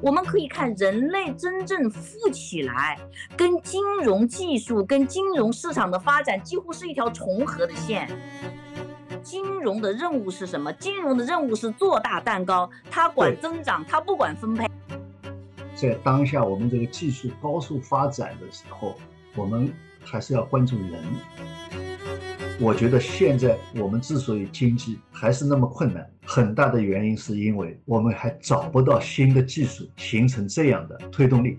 我们可以看人类真正富起来，跟金融技术、跟金融市场的发展几乎是一条重合的线。金融的任务是什么？金融的任务是做大蛋糕，它管增长，它不管分配。在当下我们这个技术高速发展的时候，我们还是要关注人。我觉得现在我们之所以经济还是那么困难，很大的原因是因为我们还找不到新的技术形成这样的推动力。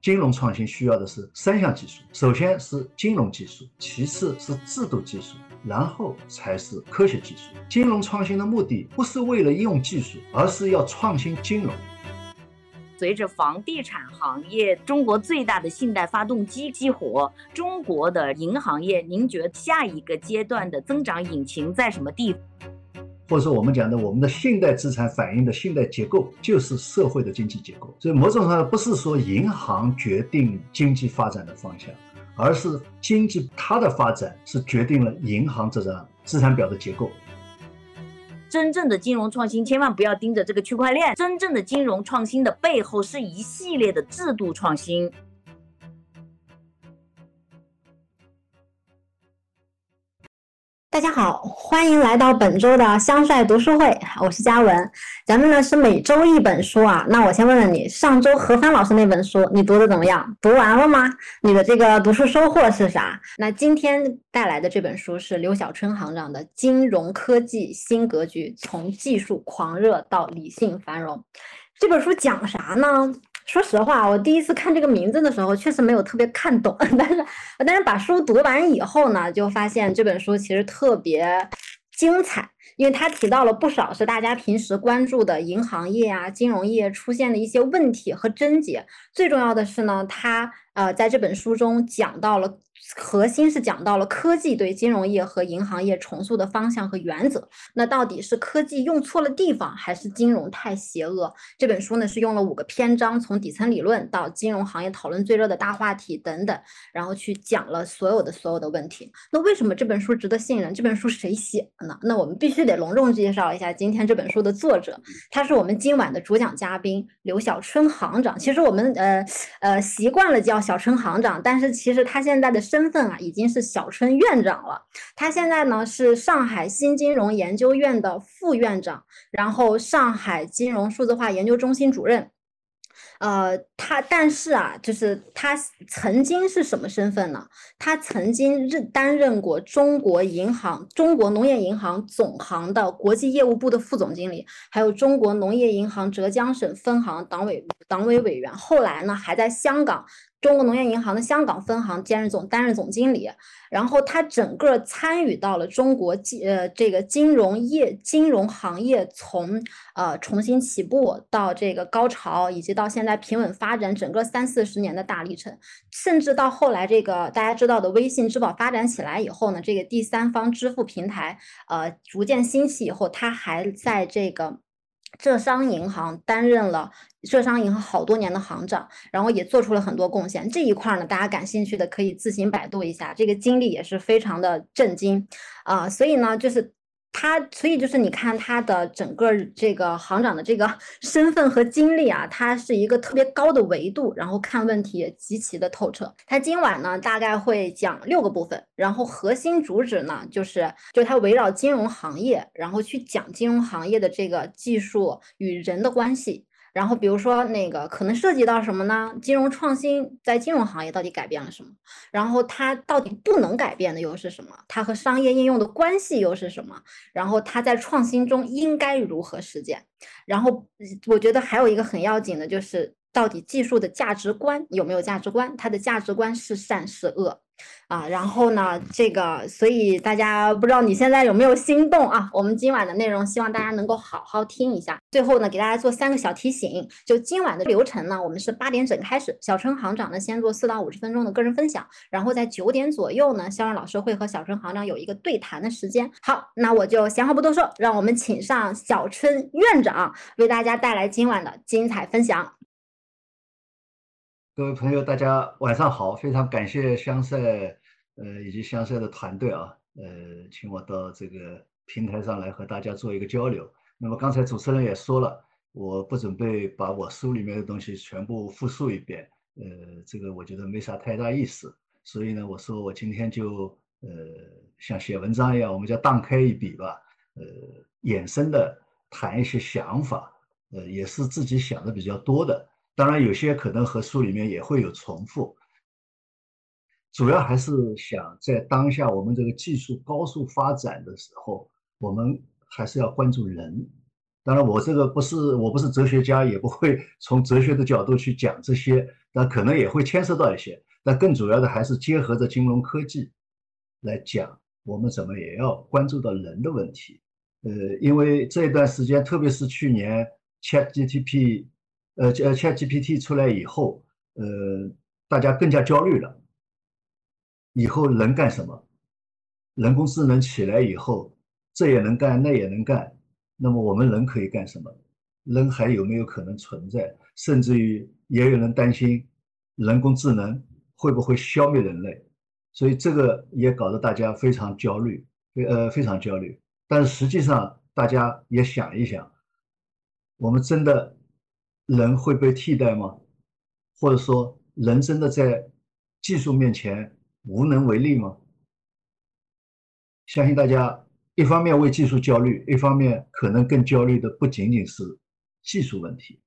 金融创新需要的是三项技术，首先是金融技术，其次是制度技术，然后才是科学技术。金融创新的目的不是为了用技术，而是要创新金融。随着房地产行业中国最大的信贷发动机激活，中国的银行业，您觉得下一个阶段的增长引擎在什么地方？或者说我们讲的，我们的信贷资产反映的信贷结构就是社会的经济结构。所以某种上不是说银行决定经济发展的方向，而是经济它的发展是决定了银行这张资产表的结构。真正的金融创新，千万不要盯着这个区块链。真正的金融创新的背后，是一系列的制度创新。大家好，欢迎来到本周的香帅读书会，我是嘉文。咱们呢是每周一本书啊。那我先问问你，上周何帆老师那本书你读的怎么样？读完了吗？你的这个读书收获是啥？那今天带来的这本书是刘晓春行长的《金融科技新格局：从技术狂热到理性繁荣》。这本书讲啥呢？说实话，我第一次看这个名字的时候，确实没有特别看懂。但是，但是把书读完以后呢，就发现这本书其实特别精彩，因为它提到了不少是大家平时关注的银行业啊、金融业出现的一些问题和症结。最重要的是呢，它呃在这本书中讲到了。核心是讲到了科技对金融业和银行业重塑的方向和原则。那到底是科技用错了地方，还是金融太邪恶？这本书呢是用了五个篇章，从底层理论到金融行业讨论最热的大话题等等，然后去讲了所有的所有的问题。那为什么这本书值得信任？这本书谁写的呢？那我们必须得隆重介绍一下今天这本书的作者，他是我们今晚的主讲嘉宾刘小春行长。其实我们呃呃习惯了叫小春行长，但是其实他现在的身身份啊，已经是小春院长了。他现在呢是上海新金融研究院的副院长，然后上海金融数字化研究中心主任。呃，他但是啊，就是他曾经是什么身份呢？他曾经任担任过中国银行、中国农业银行总行的国际业务部的副总经理，还有中国农业银行浙江省分行党委党委委员。后来呢，还在香港。中国农业银行的香港分行兼任总担任总经理，然后他整个参与到了中国金呃这个金融业金融行业从呃重新起步到这个高潮，以及到现在平稳发展整个三四十年的大历程，甚至到后来这个大家知道的微信、支付宝发展起来以后呢，这个第三方支付平台呃逐渐兴起以后，他还在这个。浙商银行担任了浙商银行好多年的行长，然后也做出了很多贡献。这一块呢，大家感兴趣的可以自行百度一下，这个经历也是非常的震惊啊。所以呢，就是。他所以就是你看他的整个这个行长的这个 身份和经历啊，他是一个特别高的维度，然后看问题也极其的透彻。他今晚呢大概会讲六个部分，然后核心主旨呢就是就他围绕金融行业，然后去讲金融行业的这个技术与人的关系。然后，比如说那个可能涉及到什么呢？金融创新在金融行业到底改变了什么？然后它到底不能改变的又是什么？它和商业应用的关系又是什么？然后它在创新中应该如何实践？然后我觉得还有一个很要紧的就是，到底技术的价值观有没有价值观？它的价值观是善是恶？啊，然后呢，这个，所以大家不知道你现在有没有心动啊？我们今晚的内容，希望大家能够好好听一下。最后呢，给大家做三个小提醒，就今晚的流程呢，我们是八点整开始，小春行长呢先做四到五十分钟的个人分享，然后在九点左右呢，肖润老师会和小春行长有一个对谈的时间。好，那我就闲话不多说，让我们请上小春院长为大家带来今晚的精彩分享。各位朋友，大家晚上好！非常感谢香帅，呃，以及香帅的团队啊，呃，请我到这个平台上来和大家做一个交流。那么刚才主持人也说了，我不准备把我书里面的东西全部复述一遍，呃，这个我觉得没啥太大意思。所以呢，我说我今天就呃像写文章一样，我们叫荡开一笔吧，呃，衍生的谈一些想法，呃，也是自己想的比较多的。当然有些可能和书里面也会有重复，主要还是想在当下我们这个技术高速发展的时候，我们还是要关注人。当然，我这个不是我不是哲学家，也不会 从哲学的角度去讲这些，但可能也会牵涉到一些。但更主要的还是结合着金融科技来讲，我们怎么也要关注到人的问题。呃，因为这一段时间，特别是去年 ChatGTP 呃呃 ChatGPT 出来以后，呃，大家更加焦虑了。以后人干什么？人工智能起来以后，这也能干，那也能干。那么我们人可以干什么？人还有没有可能存在？甚至于也有人担心人工智能。会不会消灭人类？所以这个也搞得大家非常焦虑，呃，非常焦虑。但是实际上，大家也想一想，我们真的人会被替代吗？或者说，人真的在技术面前无能为力吗？相信大家一方面为技术焦虑，一方面可能更焦虑的不仅仅是技术问题。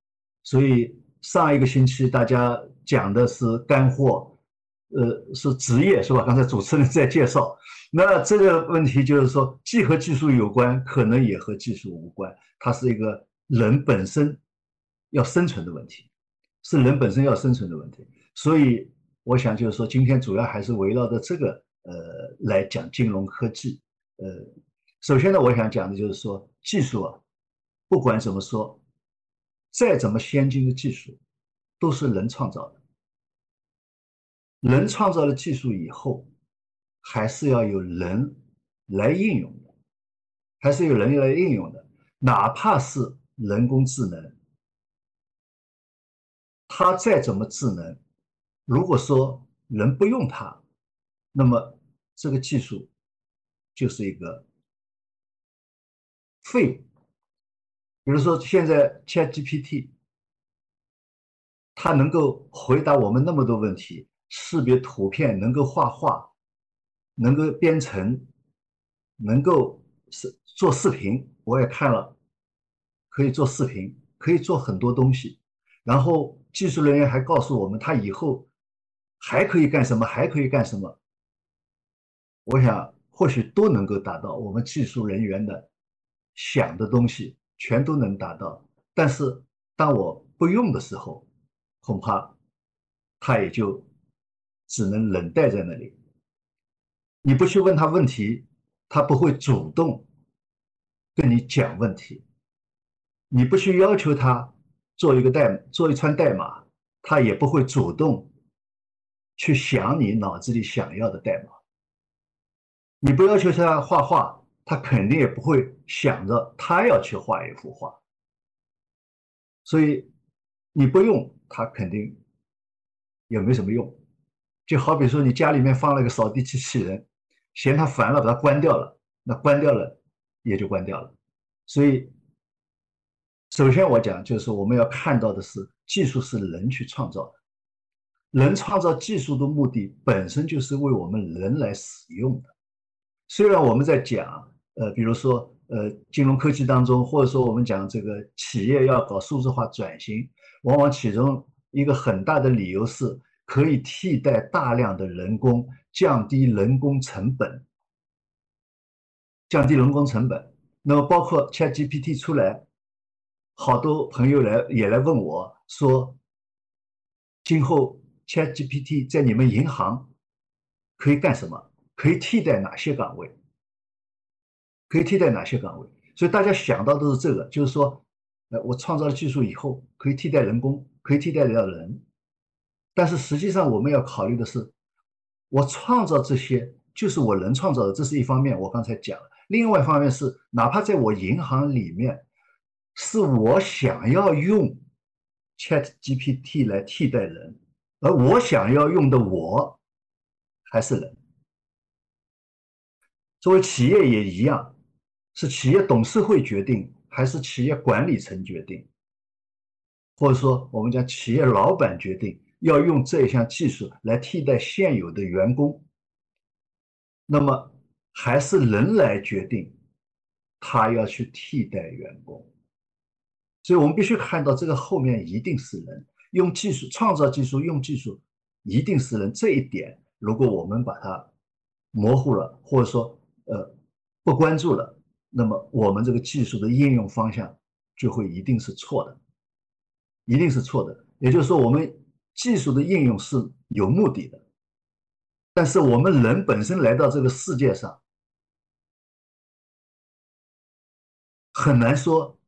所以上一个星期大家讲的是干货。呃，是职业是吧？刚才主持人在介绍，那这个问题就是说，既和技术有关，可能也和技术无关。它是一个人本身要生存的问题，是人本身要生存的问题。所以，我想就是说，今天主要还是围绕着这个呃来讲金融科技。呃，首先呢，我想讲的就是说，技术啊，不管怎么说，再怎么先进的技术，都是人创造的。人创造了技术以后，还是要有人来应用的，还是有人来应用的。哪怕是人工智能，它再怎么智能，如果说人不用它，那么这个技术就是一个废物。比如说现在 ChatGPT，它能够回答我们那么多问题。识别图片，能够画画，能够编程，能够是做视频，我也看了，可以做视频，可以做很多东西。然后技术人员还告诉我们，他以后还可以干什么，还可以干什么。我想或许都能够达到我们技术人员的想的东西，全都能达到。但是当我不用的时候，恐怕他也就。只能冷待在那里。你不去问他问题，他不会主动跟你讲问题；你不去要求他做一个代做一串代码，他也不会主动去想你脑子里想要的代码。你不要求他画画，他肯定也不会想着他要去画一幅画。所以你不用他，肯定也没什么用。就好比说，你家里面放了个扫地机器人，嫌它烦了，把它关掉了，那关掉了也就关掉了。所以，首先我讲就是我们要看到的是，技术是人去创造的，人创造技术的目的本身就是为我们人来使用的。虽然我们在讲，呃，比如说，呃，金融科技当中，或者说我们讲这个企业要搞数字化转型，往往其中一个很大的理由是。可以替代大量的人工，降低人工成本，降低人工成本。那么，包括 ChatGPT 出来，好多朋友来也来问我说，今后 ChatGPT 在你们银行可以干什么？可以替代哪些岗位？可以替代哪些岗位？所以大家想到都是这个，就是说，呃，我创造了技术以后，可以替代人工，可以替代掉人。但是实际上，我们要考虑的是，我创造这些就是我能创造的，这是一方面。我刚才讲了，另外一方面是，哪怕在我银行里面，是我想要用 Chat GPT 来替代人，而我想要用的我还是人。作为企业也一样，是企业董事会决定，还是企业管理层决定？或者说我们讲企业老板决定要用这一项技术来替代现有的员工，那么还是人来决定他要去替代员工。所以我们必须看到这个后面一定是人用技术创造技术用技术一定是人这一点，如果我们把它模糊了，或者说呃不关注了，那么我们这个技术的应用方向就会一定是错的。一定是错的，也就是说，我们技术的应用是有目的的，但是我们人本身来到这个世界上，很难说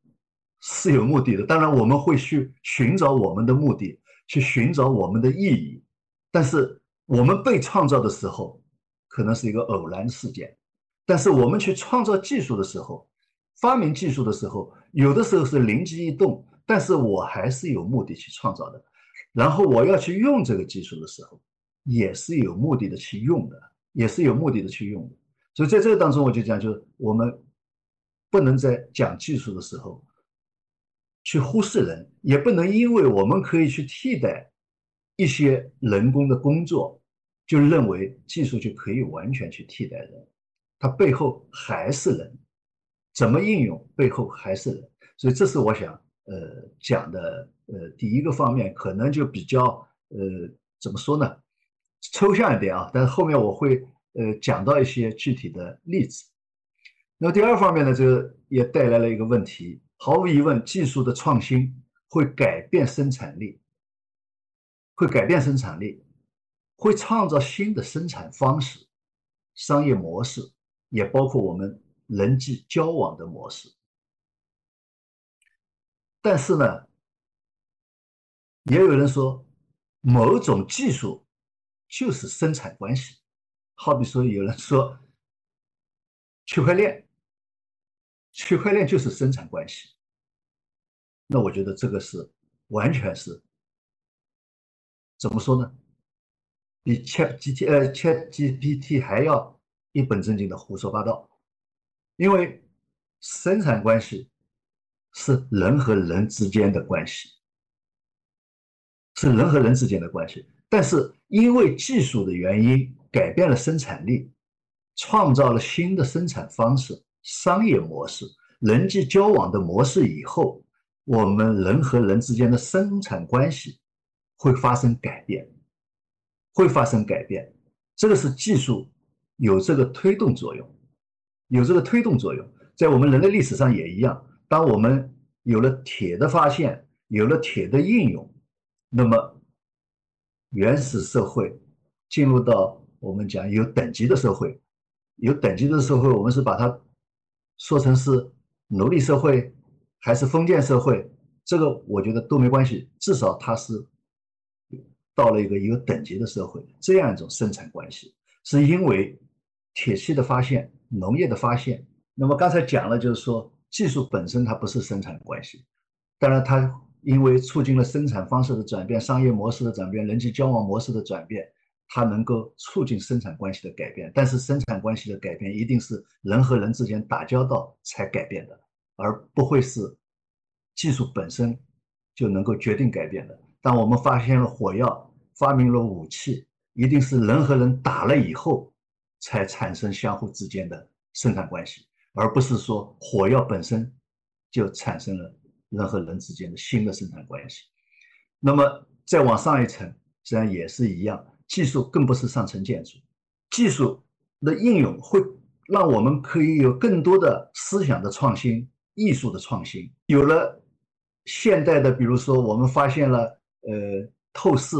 是有目的的。当然，我们会去寻找我们的目的，去寻找我们的意义，但是我们被创造的时候，可能是一个偶然事件，但是我们去创造技术的时候，发明技术的时候，有的时候是灵机一动。但是我还是有目的去创造的，然后我要去用这个技术的时候，也是有目的的去用的，也是有目的的去用的。所以在这个当中，我就讲，就是我们不能在讲技术的时候去忽视人，也不能因为我们可以去替代一些人工的工作，就认为技术就可以完全去替代人，它背后还是人，怎么应用背后还是人。所以这是我想。呃，讲的呃，第一个方面可能就比较呃，怎么说呢？抽象一点啊，但是后面我会呃讲到一些具体的例子。那么第二方面呢，就也带来了一个问题，毫无疑问，技术的创新会改变生产力，会改变生产力，会创造新的生产方式、商业模式，也包括我们人际交往的模式。但是呢，也有人说，某种技术就是生产关系，好比说有人说，区块链，区块链就是生产关系。那我觉得这个是完全是怎么说呢？比 ChatGPT 呃 ChatGPT 还要一本正经的胡说八道，因为生产关系。是人和人之间的关系，是人和人之间的关系。但是因为技术的原因，改变了生产力，创造了新的生产方式、商业模式、人际交往的模式以后，我们人和人之间的生产关系会发生改变，会发生改变。这个是技术有这个推动作用，有这个推动作用，在我们人类历史上也一样。当我们有了铁的发现，有了铁的应用，那么原始社会进入到我们讲有等级的社会，有等级的社会，我们是把它说成是奴隶社会还是封建社会，这个我觉得都没关系，至少它是到了一个有等级的社会，这样一种生产关系，是因为铁器的发现、农业的发现。那么刚才讲了，就是说。技术本身它不是生产关系，当然它因为促进了生产方式的转变、商业模式的转变、人际交往模式的转变，它能够促进生产关系的改变。但是生产关系的改变一定是人和人之间打交道才改变的，而不会是技术本身就能够决定改变的。当我们发现了火药、发明了武器，一定是人和人打了以后才产生相互之间的生产关系。而不是说火药本身就产生了人和人之间的新的生产关系。那么再往上一层，实际上也是一样，技术更不是上层建筑，技术的应用会让我们可以有更多的思想的创新、艺术的创新。有了现代的，比如说我们发现了呃透视，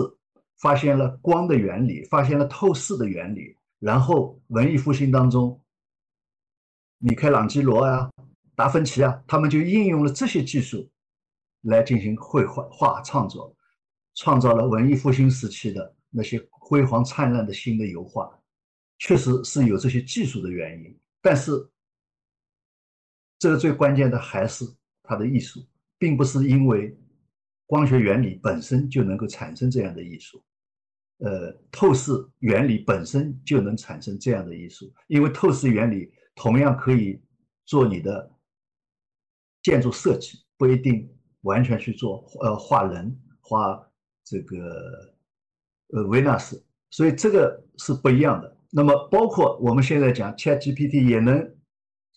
发现了光的原理，发现了透视的原理，然后文艺复兴当中。米开朗基罗啊，达芬奇啊，他们就应用了这些技术来进行绘画画创作，创造了文艺复兴时期的那些辉煌灿烂的新的油画。确实是有这些技术的原因，但是这个最关键的还是它的艺术，并不是因为光学原理本身就能够产生这样的艺术，呃，透视原理本身就能产生这样的艺术，因为透视原理。同样可以做你的建筑设计，不一定完全去做呃画人画这个呃维纳斯，所以这个是不一样的。那么包括我们现在讲 ChatGPT 也能，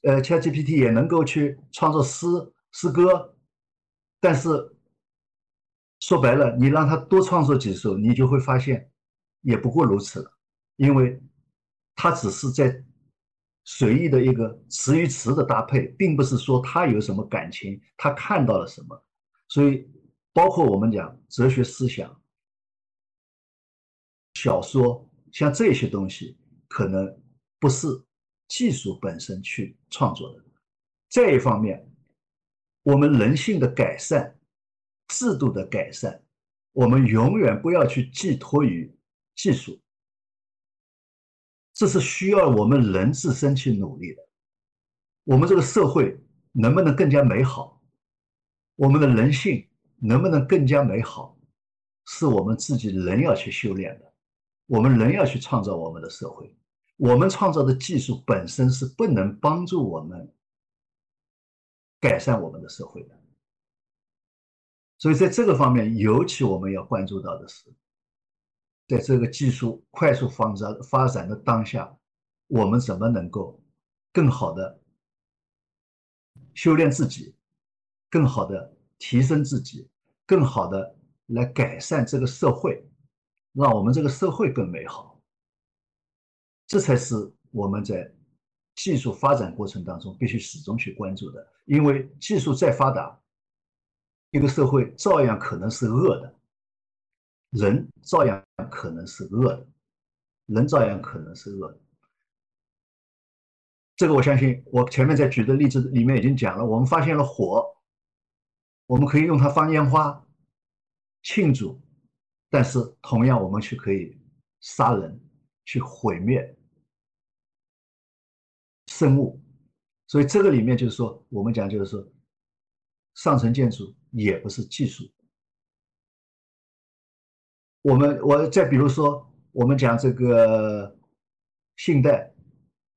呃 ChatGPT 也能够去创作诗诗歌，但是说白了，你让他多创作几首，你就会发现也不过如此了，因为他只是在。随意的一个词与词的搭配，并不是说他有什么感情，他看到了什么。所以，包括我们讲哲学思想、小说，像这些东西，可能不是技术本身去创作的。再一方面，我们人性的改善、制度的改善，我们永远不要去寄托于技术。这是需要我们人自身去努力的。我们这个社会能不能更加美好？我们的人性能不能更加美好？是我们自己人要去修炼的。我们人要去创造我们的社会。我们创造的技术本身是不能帮助我们改善我们的社会的。所以在这个方面，尤其我们要关注到的是。在这个技术快速发展发展的当下，我们怎么能够更好的修炼自己，更好的提升自己，更好的来改善这个社会，让我们这个社会更美好？这才是我们在技术发展过程当中必须始终去关注的。因为技术再发达，一个社会照样可能是恶的。人照样可能是恶的，人照样可能是恶的。这个我相信，我前面在举的例子里面已经讲了。我们发现了火，我们可以用它放烟花庆祝，但是同样我们却可以杀人，去毁灭生物。所以这个里面就是说，我们讲就是说，上层建筑也不是技术。我们我再比如说，我们讲这个信贷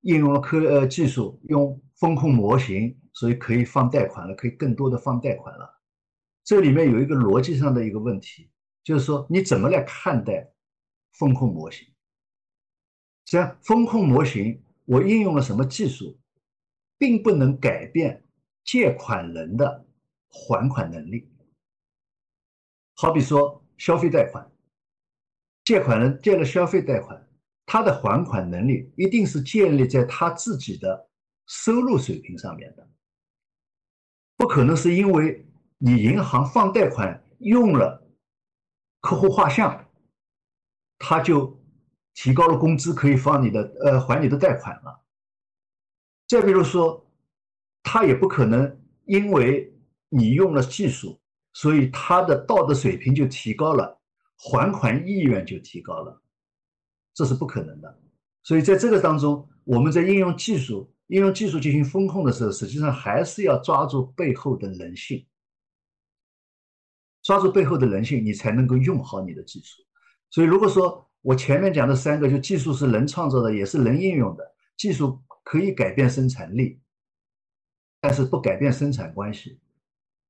应用了科呃技术，用风控模型，所以可以放贷款了，可以更多的放贷款了。这里面有一个逻辑上的一个问题，就是说你怎么来看待风控模型？实际上，风控模型我应用了什么技术，并不能改变借款人的还款能力。好比说消费贷款。借款人借了消费贷款，他的还款能力一定是建立在他自己的收入水平上面的，不可能是因为你银行放贷款用了客户画像，他就提高了工资可以放你的呃还你的贷款了。再比如说，他也不可能因为你用了技术，所以他的道德水平就提高了。还款意愿就提高了，这是不可能的。所以在这个当中，我们在应用技术、应用技术进行风控的时候，实际上还是要抓住背后的人性，抓住背后的人性，你才能够用好你的技术。所以，如果说我前面讲的三个，就技术是人创造的，也是人应用的，技术可以改变生产力，但是不改变生产关系。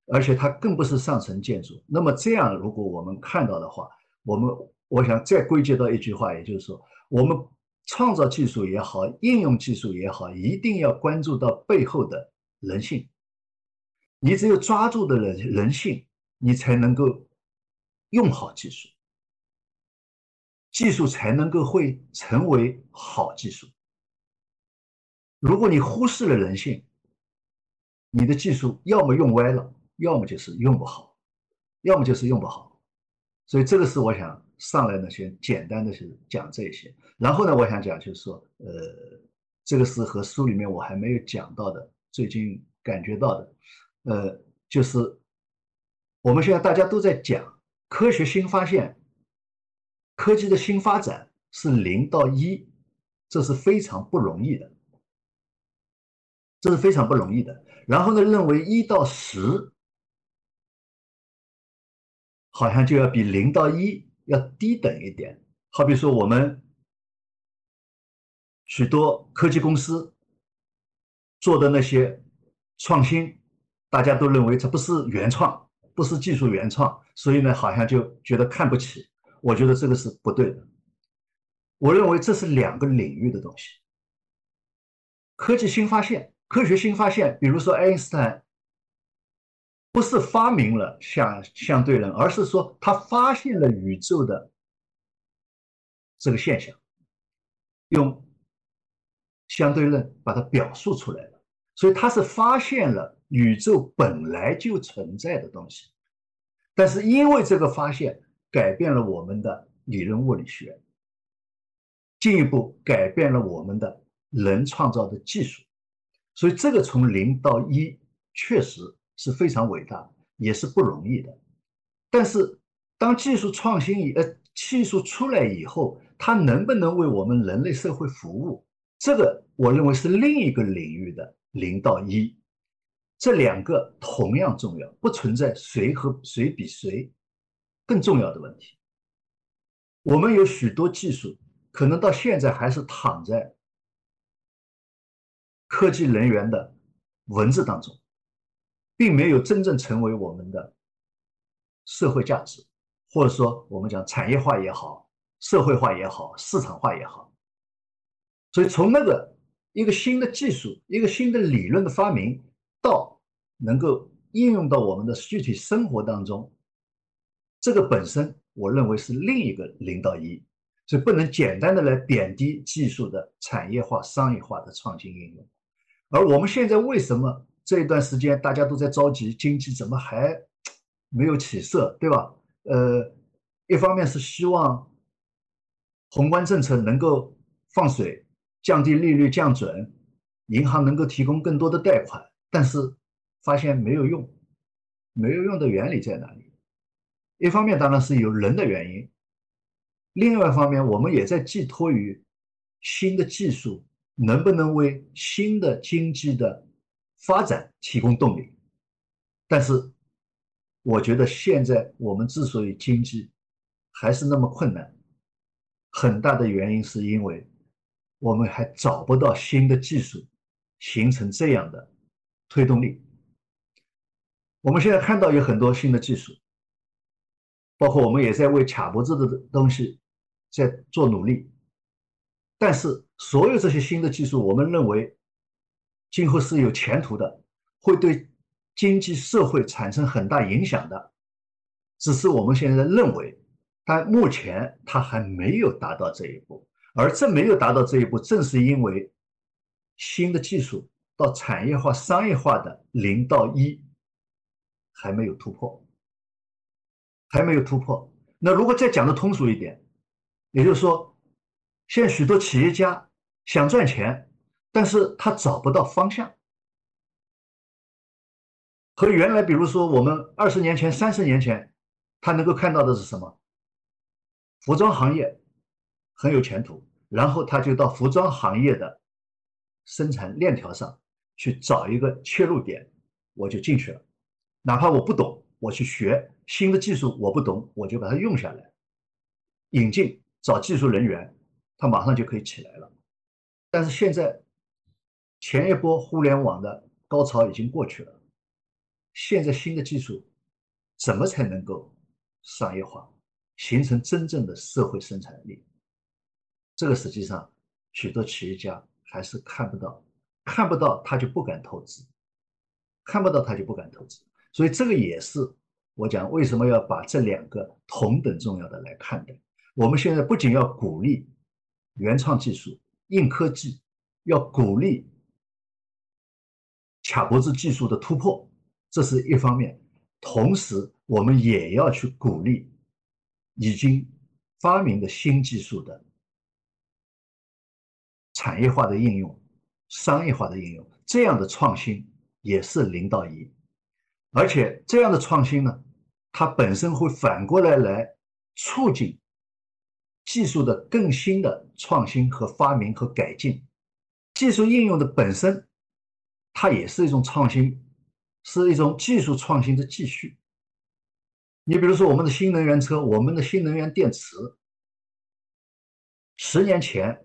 而且它更不是上层建筑。那么这样，如果我们看到的话，我们我想再归结到一句话，也就是说，我们创造技术也好，应用技术也好，一定要关注到背后的人性。你只有抓住的人人性，你才能够用好技术，技术才能够会成为好技术。如果你忽视了人性，你的技术要么用歪了。要么就是用不好，要么就是用不好，所以这个是我想上来呢，先简单的是讲这些。然后呢，我想讲就是说，呃，这个是和书里面我还没有讲到的，最近感觉到的，呃，就是我们现在大家都在讲科学新发现，科技的新发展是零到一，这是非常不容易的，这是非常不容易的。然后呢，认为一到十。好像就要比零到一要低等一点。好比说，我们许多科技公司做的那些创新，大家都认为这不是原创，不是技术原创，所以呢，好像就觉得看不起。我觉得这个是不对的。我认为这是两个领域的东西。科技新发现，科学新发现，比如说爱因斯坦，不是发明了相相对论，而是说他发现了宇宙的这个现象，用相对论把它表述出来了。所以他是发现了宇宙本来就存在的东西，但是因为这个发现改变了我们的理论物理学，进一步改变了我们的人创造的技术，所以这个从零到一确实是非常伟大，也是不容易的。但是当技术创新以呃技术出来以后，它能不能为我们人类社会服务？这个我认为是另一个领域的。零到一，这两个同样重要，不存在谁和谁比谁更重要的问题。我们有许多技术，可能到现在还是躺在科技人员的文字当中，并没有真正成为我们的社会价值，或者说我们讲产业化也好，社会化也好，市场化也好。所以从那个。一个新的技术，一个新的理论的发明，到能够应用到我们的具体生活当中，这个本身我认为是另一个零到一，所以不能简单的来贬低技术的产业化、商业化的创新应用。而我们现在为什么这一段时间大家都在着急，经济怎么还没有起色，对吧？呃，一方面是希望宏观政策能够放水。降低利率降准，银行能够提供更多的贷款，但是发现没有用，没有用的原理在哪里？一方面当然是有人的原因，另外一方面我们也在寄托于新的技术能不能为新的经济的发展提供动力。但是我觉得现在我们之所以经济还是那么困难，很大的原因是因为。我们还找不到新的技术形成这样的推动力。我们现在看到有很多新的技术，包括我们也在为卡脖子的东西在做努力。但是，所有这些新的技术，我们认为今后是有前途的，会对经济社会产生很大影响的。只是我们现在认为，但目前它还没有达到这一步。而这没有达到这一步，正是因为新的技术到产业化、商业化的零到一还没有突破，还没有突破。那如果再讲的通俗一点，也就是说，现在许多企业家想赚钱，但是他找不到方向，和原来，比如说我们二十年前、三十年前，他能够看到的是什么？服装行业。很有前途，然后他就到服装行业的生产链条上去找一个切入点，我就进去了。哪怕我不懂，我去学新的技术，我不懂，我就把它用下来，引进找技术人员，他马上就可以起来了。但是现在前一波互联网的高潮已经过去了，现在新的技术怎么才能够商业化，形成真正的社会生产力？这个实际上，许多企业家还是看不到，看不到他就不敢投资，看不到他就不敢投资。所以这个也是我讲为什么要把这两个同等重要的来看待。我们现在不仅要鼓励原创技术、硬科技，要鼓励卡脖子技术的突破，这是一方面；同时，我们也要去鼓励已经发明的新技术的。产业化的应用，商业化的应用，这样的创新也是零到一，而且这样的创新呢，它本身会反过来来促进技术的更新的创新和发明和改进，技术应用的本身，它也是一种创新，是一种技术创新的继续。你比如说我们的新能源车，我们的新能源电池，十年前。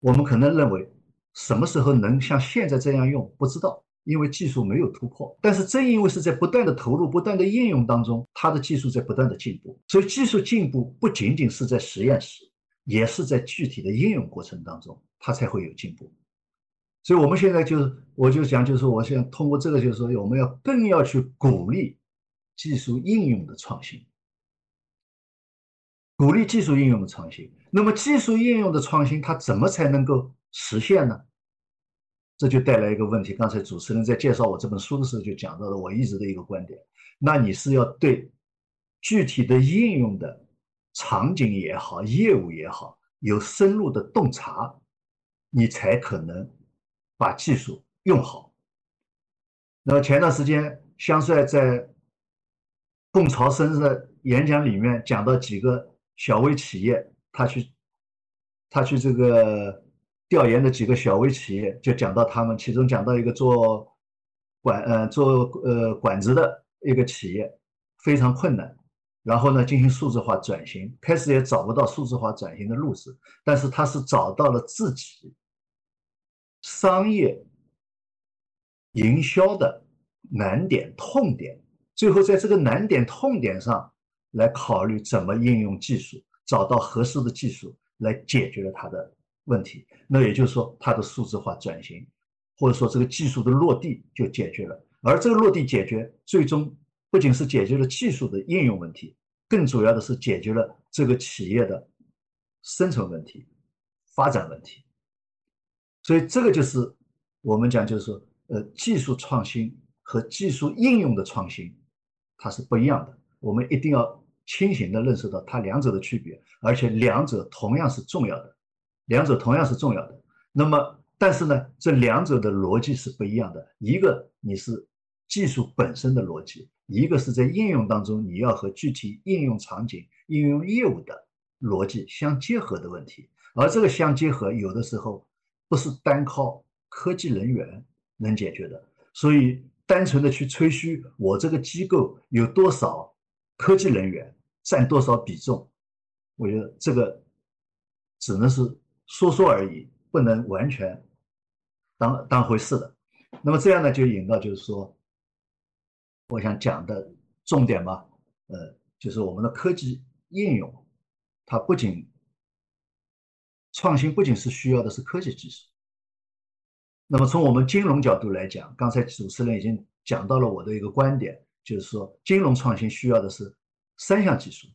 我们可能认为什么时候能像现在这样用不知道，因为技术没有突破，但是正因为是在不断的投入、不断的应用当中，它的技术在不断的进步。所以技术进步不仅仅是在实验室，也是在具体的应用过程当中，它才会有进步。所以我们现在就是，我就讲，就是说，我想通过这个，就是说，我们要更要去鼓励技术应用的创新，鼓励技术应用的创新。那么技术应用的创新，它怎么才能够实现呢？这就带来一个问题。刚才主持人在介绍我这本书的时候就讲到了我一直的一个观点。那你是要对具体的应用的场景也好、业务也好有深入的洞察，你才可能把技术用好。那么前段时间，香帅在凤巢生日的演讲里面讲到几个小微企业，他去他去这个。调研的几个小微企业，就讲到他们，其中讲到一个做管呃做呃管子的一个企业，非常困难，然后呢进行数字化转型，开始也找不到数字化转型的路子，但是他是找到了自己商业营销的难点痛点，最后在这个难点痛点上来考虑怎么应用技术，找到合适的技术来解决了他的。问题，那也就是说，它的数字化转型，或者说这个技术的落地就解决了。而这个落地解决，最终不仅是解决了技术的应用问题，更主要的是解决了这个企业的生存问题、发展问题。所以，这个就是我们讲，就是说，呃，技术创新和技术应用的创新，它是不一样的。我们一定要清醒地认识到它两者的区别，而且两者同样是重要的。两者同样是重要的，那么但是呢，这两者的逻辑是不一样的。一个你是技术本身的逻辑，一个是在应用当中你要和具体应用场景、应用业务的逻辑相结合的问题。而这个相结合，有的时候不是单靠科技人员能解决的。所以，单纯的去吹嘘我这个机构有多少科技人员占多少比重，我觉得这个只能是。说说而已，不能完全当当回事的。那么这样呢，就引到就是说，我想讲的重点吧，呃，就是我们的科技应用，它不仅创新，不仅是需要的是科技技术。那么从我们金融角度来讲，刚才主持人已经讲到了我的一个观点，就是说，金融创新需要的是三项技术，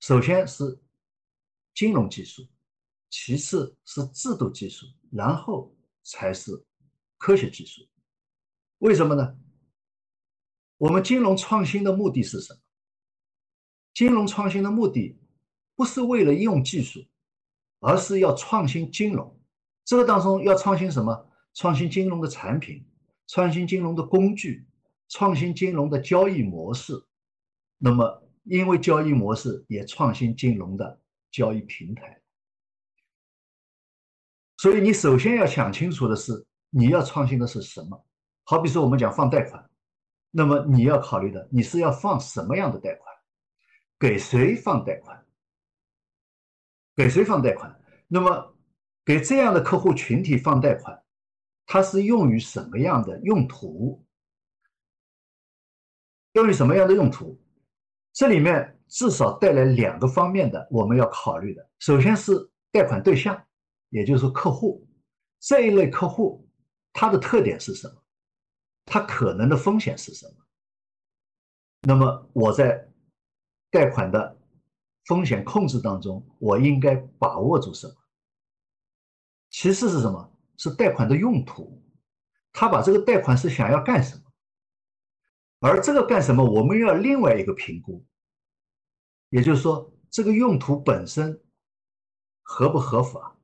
首先是金融技术。其次是制度技术，然后才是科学技术。为什么呢？我们金融创新的目的是什么？金融创新的目的不是为了用技术，而是要创新金融。这个当中要创新什么？创新金融的产品，创新金融的工具，创新金融的交易模式。那么，因为交易模式，也创新金融的交易平台。所以你首先要想清楚的是，你要创新的是什么？好比说我们讲放贷款，那么你要考虑的，你是要放什么样的贷款？给谁放贷款？给谁放贷款？那么给这样的客户群体放贷款，它是用于什么样的用途？用于什么样的用途？这里面至少带来两个方面的我们要考虑的，首先是贷款对象。也就是说，客户这一类客户，他的特点是什么？他可能的风险是什么？那么我在贷款的风险控制当中，我应该把握住什么？其次是什么？是贷款的用途，他把这个贷款是想要干什么？而这个干什么，我们要另外一个评估，也就是说，这个用途本身合不合法？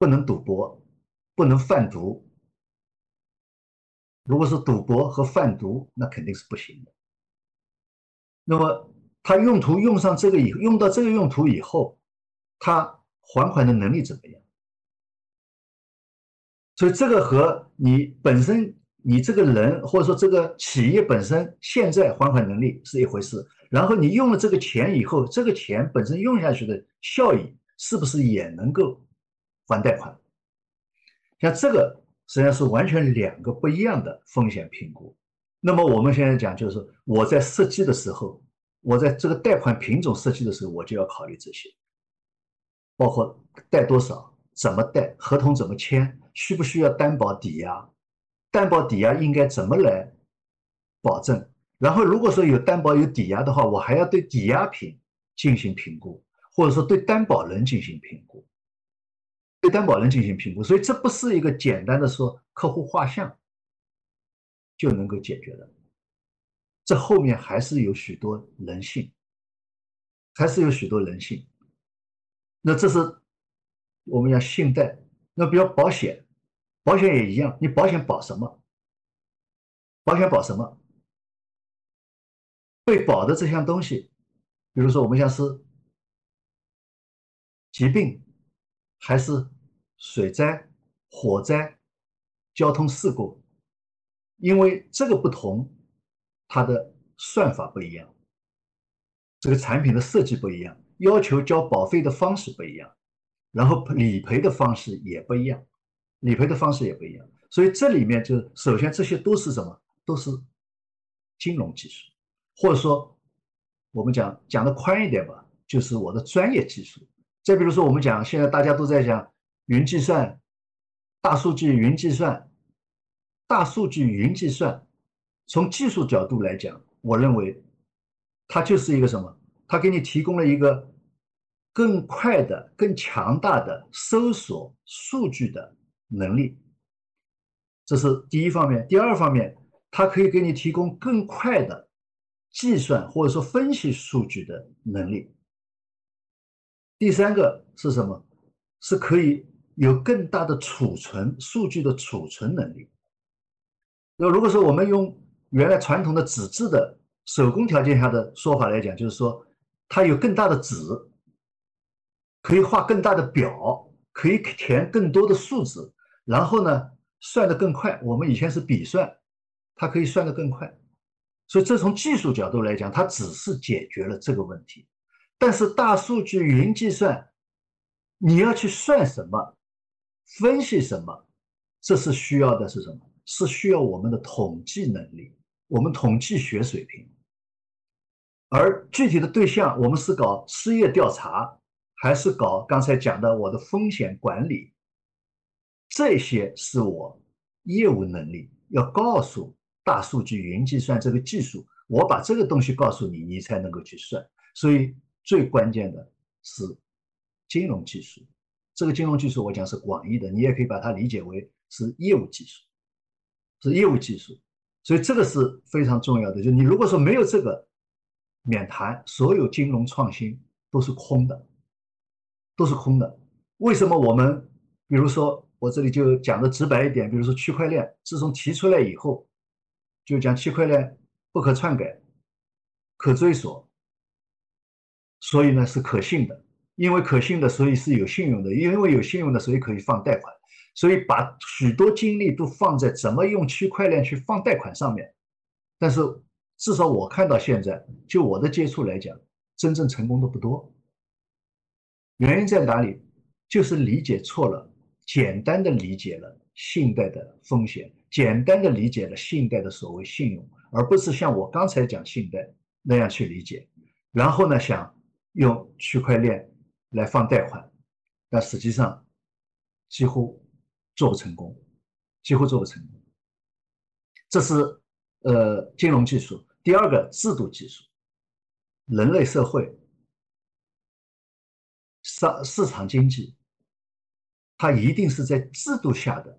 不能赌博，不能贩毒。如果是赌博和贩毒，那肯定是不行的。那么他用途用上这个以用到这个用途以后，他还款的能力怎么样？所以这个和你本身你这个人或者说这个企业本身现在还款能力是一回事，然后你用了这个钱以后，这个钱本身用下去的效益是不是也能够？还贷款，像这个实际上是完全两个不一样的风险评估。那么我们现在讲，就是我在设计的时候，我在这个贷款品种设计的时候，我就要考虑这些，包括贷多少、怎么贷、合同怎么签、需不需要担保抵押、担保抵押应该怎么来保证。然后如果说有担保有抵押的话，我还要对抵押品进行评估，或者说对担保人进行评估，对担保人进行评估。所以这不是一个简单的说客户画像。就能够解决的，这后面还是有许多人性，还是有许多人性。那这是我们要信贷，那比如保险，保险也一样，你保险保什么？保险保什么？被保的这项东西，比如说我们像是疾病，还是水灾、火灾、交通事故。因为这个不同，它的算法不一样，这个产品的设计不一样，要求交保费的方式不一样，然后理赔的方式也不一样，理赔的方式也不一样。所以这里面就首先这些都是什么？都是金融技术，或者说我们讲讲的宽一点吧，就是我的专业技术。再比如说我们讲现在大家都在讲云计算、大数据、云计算。大数据云计算，从技术角度来讲，我认为它就是一个什么？它给你提供了一个更快的、更强大的搜索数据的能力，这是第一方面。第二方面，它可以给你提供更快的计算或者说分析数据的能力。第三个是什么？是可以有更大的储存数据的储存能力。那如果说我们用原来传统的纸质的手工条件下的说法来讲，就是说它有更大的纸，可以画更大的表，可以填更多的数字，然后呢算得更快。我们以前是笔算，它可以算得更快。所以这从技术角度来讲，它只是解决了这个问题。但是大数据云计算，你要去算什么，分析什么，这是需要的是什么？是需要我们的统计能力，我们统计学水平，而具体的对象，我们是搞失业调查，还是搞刚才讲的我的风险管理？这些是我业务能力要告诉大数据云计算这个技术，我把这个东西告诉你，你才能够去算。所以最关键的是金融技术，这个金融技术我讲是广义的，你也可以把它理解为是业务技术。是业务技术，所以这个是非常重要的。就你如果说没有这个，免谈所有金融创新都是空的，都是空的。为什么我们，比如说我这里就讲的直白一点，比如说区块链自从提出来以后，就讲区块链不可篡改、可追索，所以呢是可信的。因为可信的，所以是有信用的；因为有信用的，所以可以放贷款。所以把许多精力都放在怎么用区块链去放贷款上面，但是至少我看到现在，就我的接触来讲，真正成功的不多。原因在哪里？就是理解错了，简单的理解了信贷的风险，简单的理解了信贷的所谓信用，而不是像我刚才讲信贷那样去理解。然后呢，想用区块链来放贷款，但实际上几乎。做不成功，几乎做不成功。这是呃金融技术。第二个制度技术，人类社会、商市场经济，它一定是在制度下的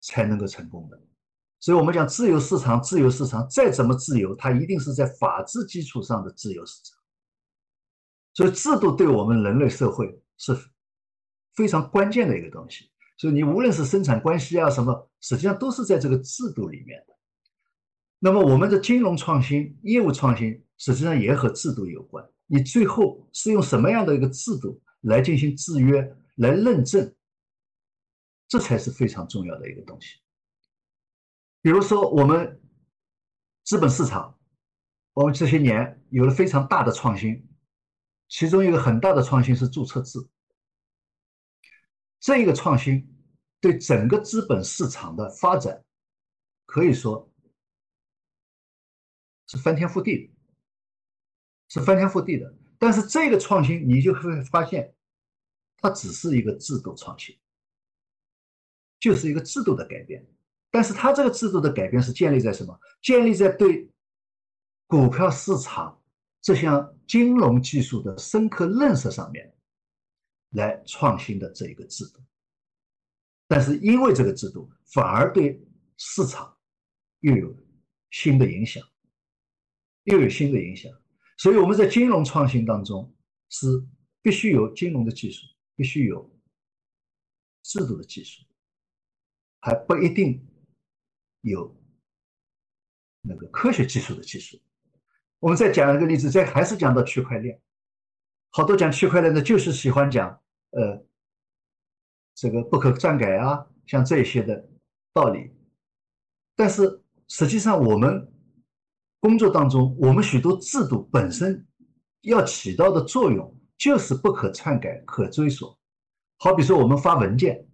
才能够成功的。所以我们讲自由市场，自由市场再怎么自由，它一定是在法治基础上的自由市场。所以制度对我们人类社会是非常关键的一个东西。所以你无论是生产关系啊什么，实际上都是在这个制度里面的。那么我们的金融创新、业务创新，实际上也和制度有关。你最后是用什么样的一个制度来进行制约、来认证，这才是非常重要的一个东西。比如说我们资本市场，我们这些年有了非常大的创新，其中一个很大的创新是注册制。这一个创新对整个资本市场的发展，可以说是翻天覆地，是翻天覆地的。但是这个创新，你就会发现，它只是一个制度创新，就是一个制度的改变。但是它这个制度的改变是建立在什么？建立在对股票市场这项金融技术的深刻认识上面来创新的这一个制度。但是因为这个制度，反而对市场又有新的影响，又有新的影响。所以我们在金融创新当中是必须有金融的技术，必须有制度的技术，还不一定有那个科学技术的技术。我们再讲一个例子，这还是讲到区块链。好多讲区块链的，就是喜欢讲呃这个不可篡改啊，像这些的道理。但是实际上我们。工作当中，我们许多制度本身要起到的作用就是不可篡改、可追索。好比说，我们发文件，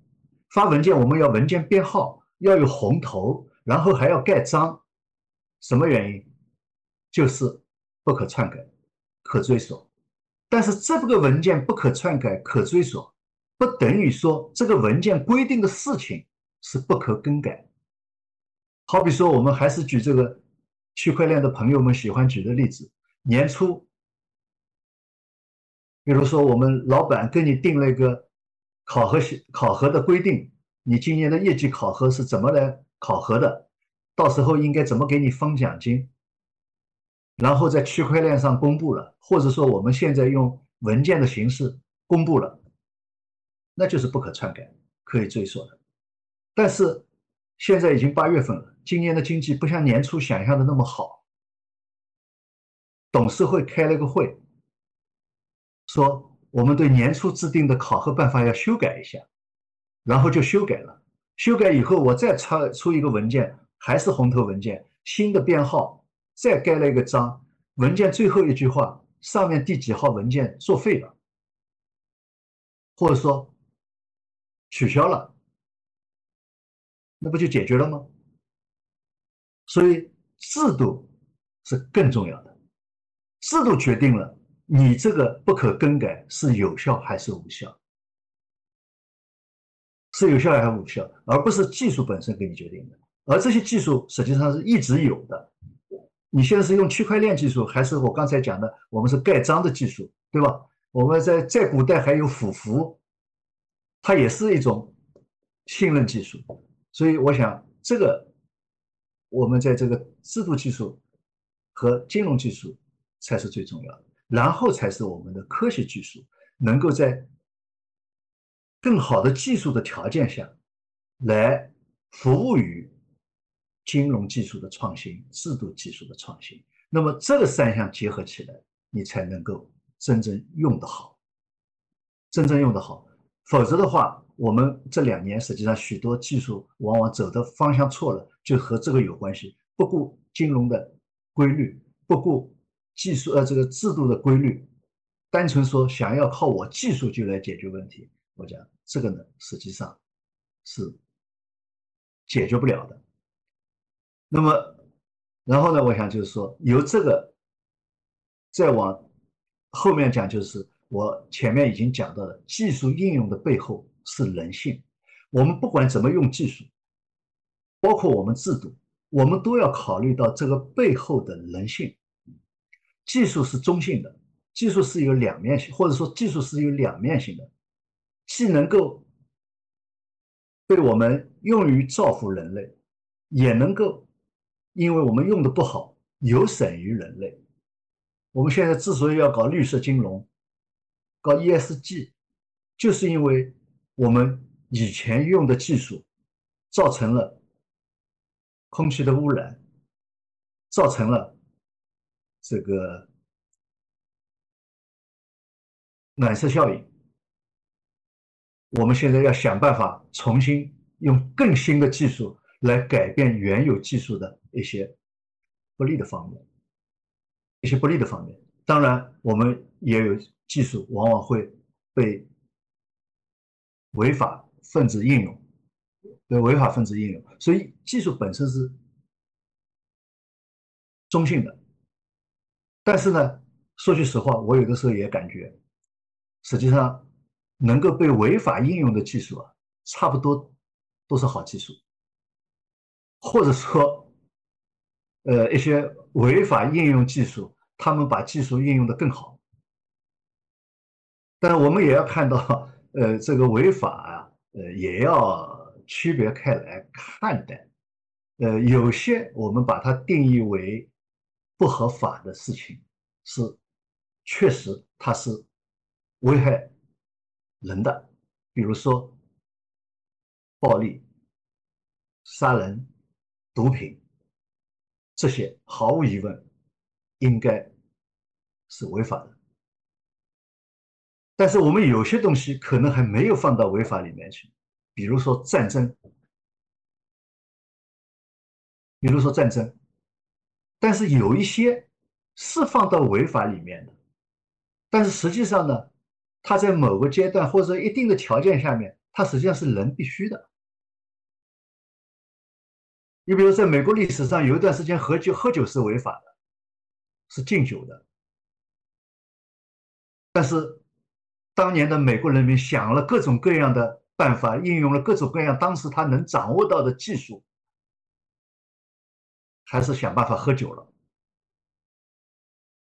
发文件我们要文件编号，要有红头，然后还要盖章。什么原因？就是不可篡改、可追索。但是这个文件不可篡改、可追索，不等于说这个文件规定的事情是不可更改。好比说，我们还是举这个。区块链的朋友们喜欢举的例子，年初，比如说我们老板跟你定了一个考核考核的规定，你今年的业绩考核是怎么来考核的？到时候应该怎么给你分奖金？然后在区块链上公布了，或者说我们现在用文件的形式公布了，那就是不可篡改、可以追溯的。但是现在已经八月份了。今年的经济不像年初想象的那么好，董事会开了个会，说我们对年初制定的考核办法要修改一下，然后就修改了。修改以后，我再出出一个文件，还是红头文件，新的编号，再盖了一个章。文件最后一句话，上面第几号文件作废了，或者说取消了，那不就解决了吗？所以制度是更重要的，制度决定了你这个不可更改是有效还是无效，是有效还是无效，而不是技术本身给你决定的。而这些技术实际上是一直有的。你现在是用区块链技术，还是我刚才讲的我们是盖章的技术，对吧？我们在在古代还有符符，它也是一种信任技术。所以我想这个。我们在这个制度技术和金融技术才是最重要的，然后才是我们的科学技术能够在更好的技术的条件下来服务于金融技术的创新、制度技术的创新。那么这个三项结合起来，你才能够真正用得好，真正用得好。否则的话，我们这两年实际上许多技术往往走的方向错了。就和这个有关系，不顾金融的规律，不顾技术呃这个制度的规律，单纯说想要靠我技术就来解决问题，我讲这个呢实际上是解决不了的。那么，然后呢，我想就是说由这个再往后面讲，就是我前面已经讲到了技术应用的背后是人性，我们不管怎么用技术。包括我们制度，我们都要考虑到这个背后的人性。技术是中性的，技术是有两面性，或者说技术是有两面性的，既能够被我们用于造福人类，也能够因为我们用的不好，有损于人类。我们现在之所以要搞绿色金融，搞 ESG，就是因为我们以前用的技术造成了。空气的污染造成了这个暖色效应。我们现在要想办法重新用更新的技术来改变原有技术的一些不利的方面，一些不利的方面。当然，我们也有技术往往会被违法分子应用，对违法分子应用，所以技术本身是中性的。但是呢，说句实话，我有的时候也感觉，实际上能够被违法应用的技术啊，差不多都是好技术，或者说，呃，一些违法应用技术，他们把技术应用的更好。但我们也要看到，呃，这个违法啊，呃，也要区别开来看待。呃，有些我们把它定义为。不合法的事情是确实它是危害人的，比如说暴力、杀人、毒品这些，毫无疑问应该是违法的。但是我们有些东西可能还没有放到违法里面去，比如说战争，比如说战争。但是有一些是放到违法里面的，但是实际上呢，它在某个阶段或者一定的条件下面，它实际上是人必须的。你比如在美国历史上有一段时间喝酒，喝酒是违法的，是禁酒的。但是当年的美国人民想了各种各样的办法，应用了各种各样当时他能掌握到的技术。还是想办法喝酒了，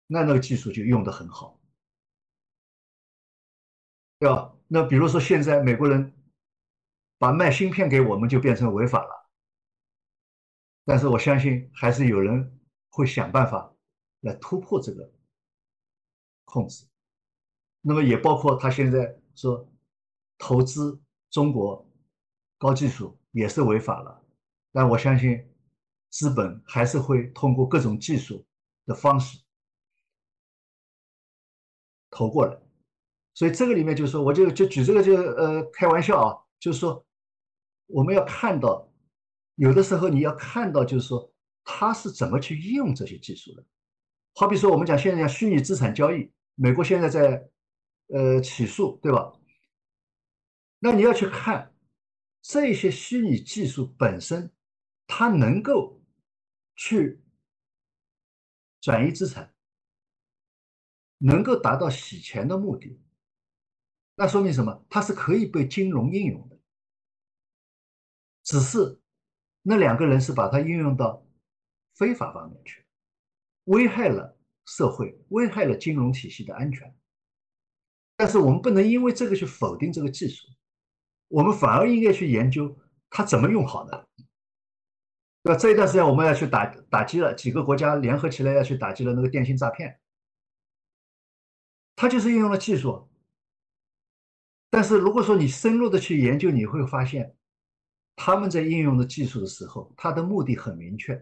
那那个技术就用的很好，对吧？那比如说现在美国人把卖芯片给我们就变成违法了，但是我相信还是有人会想办法来突破这个控制。那么也包括他现在说投资中国高技术也是违法了，但我相信。资本还是会通过各种技术的方式投过来，所以这个里面就是说，我就就举这个就呃开玩笑啊，就是说我们要看到，有的时候你要看到，就是说他是怎么去应用这些技术的。好比说我们讲现在讲虚拟资产交易，美国现在在呃起诉，对吧？那你要去看这些虚拟技术本身，它能够。去转移资产，能够达到洗钱的目的，那说明什么？它是可以被金融应用的，只是那两个人是把它应用到非法方面去，危害了社会，危害了金融体系的安全。但是我们不能因为这个去否定这个技术，我们反而应该去研究它怎么用好的。那？这一段时间我们要去打打击了几个国家联合起来要去打击了那个电信诈骗，它就是应用了技术。但是如果说你深入的去研究，你会发现他们在应用的技术的时候，他的目的很明确，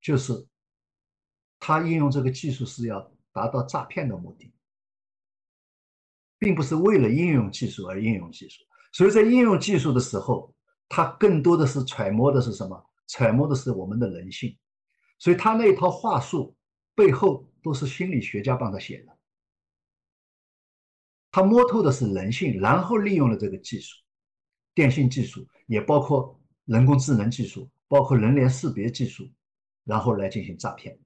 就是他应用这个技术是要达到诈骗的目的，并不是为了应用技术而应用技术。所以在应用技术的时候，他更多的是揣摩的是什么？揣摩的是我们的人性，所以他那一套话术背后都是心理学家帮他写的。他摸透的是人性，然后利用了这个技术，电信技术也包括人工智能技术，包括人脸识别技术，然后来进行诈骗。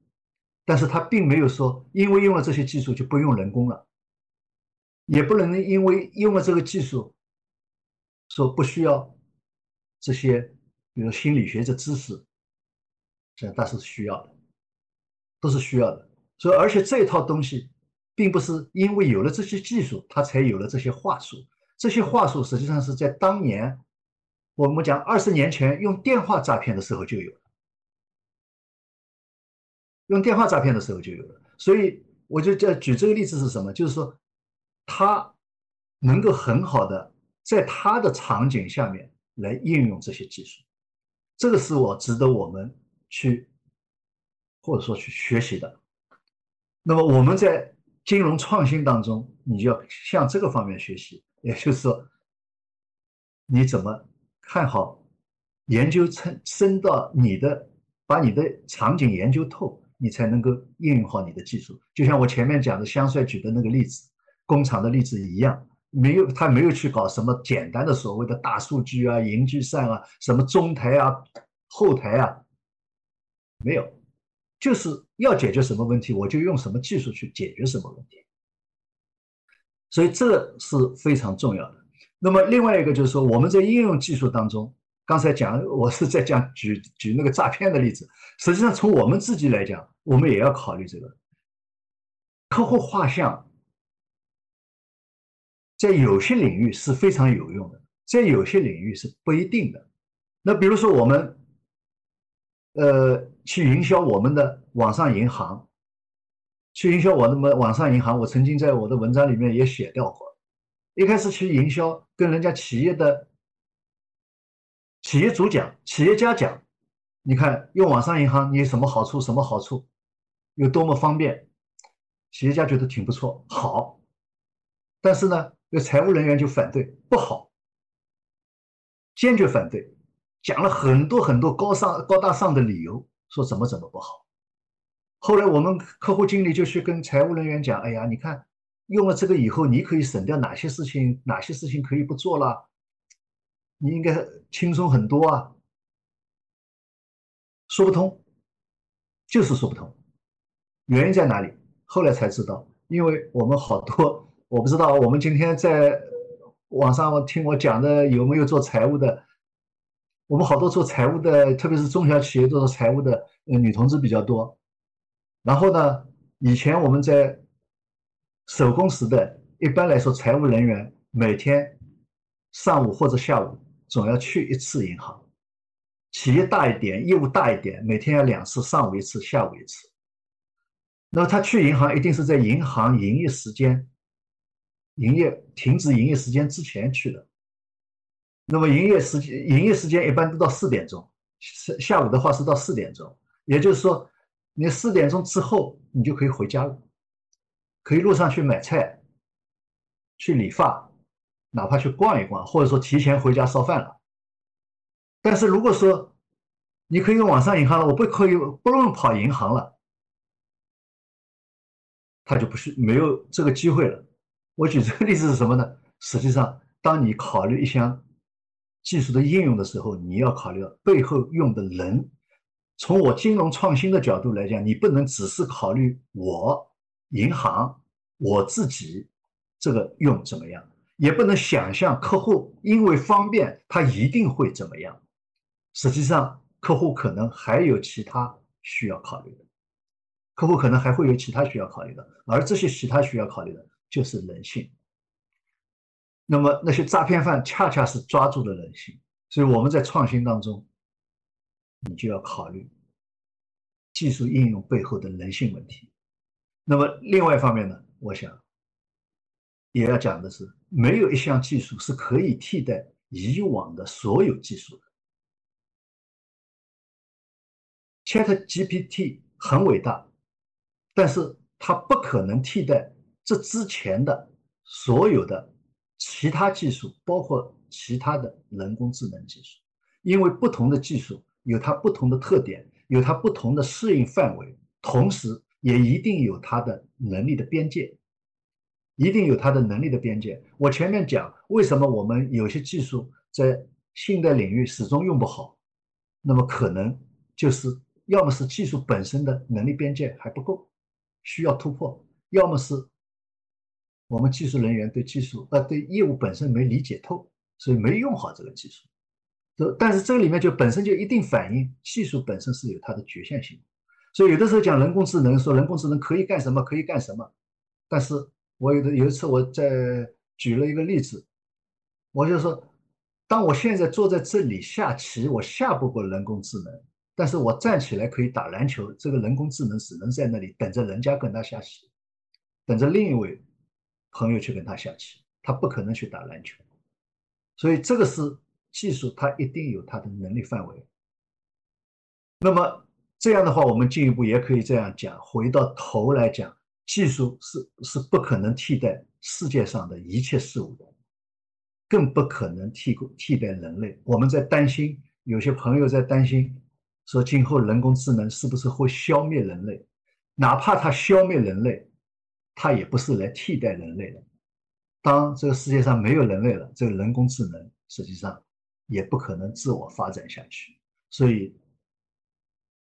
但是他并没有说，因为用了这些技术就不用人工了，也不能因为用了这个技术，说不需要这些。比如心理学的知识，这但是需要的，都是需要的。所以，而且这套东西，并不是因为有了这些技术，它才有了这些话术。这些话术实际上是在当年，我们讲二十年前用电话诈骗的时候就有了，用电话诈骗的时候就有了。所以，我就叫举这个例子是什么？就是说，他能够很好的在他的场景下面来应用这些技术。这个是我值得我们去，或者说去学习的。那么我们在金融创新当中，你就要向这个方面学习，也就是说，你怎么看好、研究深深到你的，把你的场景研究透，你才能够应用好你的技术。就像我前面讲的香帅举的那个例子，工厂的例子一样，没有他没有去搞什么简单的所谓的大数据啊、云计算啊、什么中台啊、后台啊，没有，就是要解决什么问题，我就用什么技术去解决什么问题。所以这是非常重要的。那么另外一个就是说，我们在应用技术当中，刚才讲我是在讲举举那个诈骗的例子，实际上从我们自己来讲，我们也要考虑这个客户画像。在有些领域是非常有用的，在有些领域是不一定的。那比如说我们，呃，去营销我们的网上银行，去营销我们网上银行，我曾经在我的文章里面也写掉过。一开始去营销，跟人家企业的企业主讲、企业家讲，你看用网上银行你什么好处？什么好处？有多么方便？企业家觉得挺不错，好。但是呢？那财务人员就反对，不好，坚决反对，讲了很多很多高尚高大上的理由，说怎么怎么不好。后来我们客户经理就去跟财务人员讲：“哎呀，你看用了这个以后，你可以省掉哪些事情，哪些事情可以不做了，你应该轻松很多啊。”说不通，就是说不通，原因在哪里？后来才知道，因为我们好多。我不知道我们今天在网上听我讲的有没有做财务的？我们好多做财务的，特别是中小企业做财务的，呃，女同志比较多。然后呢，以前我们在手工时代，一般来说，财务人员每天上午或者下午总要去一次银行。企业大一点，业务大一点，每天要两次，上午一次，下午一次。那么他去银行一定是在银行营业时间。营业停止营业时间之前去的，那么营业时间营业时间一般都到四点钟，下下午的话是到四点钟，也就是说，你四点钟之后你就可以回家了，可以路上去买菜，去理发，哪怕去逛一逛，或者说提前回家烧饭了。但是如果说你可以用网上银行了，我不可以不用跑银行了，他就不是没有这个机会了。我举这个例子是什么呢？实际上，当你考虑一项技术的应用的时候，你要考虑背后用的人。从我金融创新的角度来讲，你不能只是考虑我银行我自己这个用怎么样，也不能想象客户因为方便他一定会怎么样。实际上，客户可能还有其他需要考虑的，客户可能还会有其他需要考虑的，而这些其他需要考虑的。就是人性。那么那些诈骗犯恰恰是抓住了人性，所以我们在创新当中，你就要考虑技术应用背后的人性问题。那么另外一方面呢，我想也要讲的是，没有一项技术是可以替代以往的所有技术的。Chat GPT 很伟大，但是它不可能替代。这之前的所有的其他技术，包括其他的人工智能技术，因为不同的技术有它不同的特点，有它不同的适应范围，同时也一定有它的能力的边界，一定有它的能力的边界。我前面讲，为什么我们有些技术在信贷领域始终用不好，那么可能就是要么是技术本身的能力边界还不够，需要突破，要么是。我们技术人员对技术呃对业务本身没理解透，所以没用好这个技术。但是这个里面就本身就一定反映技术本身是有它的局限性。所以有的时候讲人工智能，说人工智能可以干什么，可以干什么。但是我有的有一次我在举了一个例子，我就说，当我现在坐在这里下棋，我下不过人工智能，但是我站起来可以打篮球，这个人工智能只能在那里等着人家跟他下棋，等着另一位。朋友去跟他下棋，他不可能去打篮球，所以这个是技术，它一定有它的能力范围。那么这样的话，我们进一步也可以这样讲，回到头来讲，技术是是不可能替代世界上的一切事物的，更不可能替替代人类。我们在担心，有些朋友在担心，说今后人工智能是不是会消灭人类？哪怕它消灭人类。它也不是来替代人类的，当这个世界上没有人类了，这个人工智能实际上也不可能自我发展下去。所以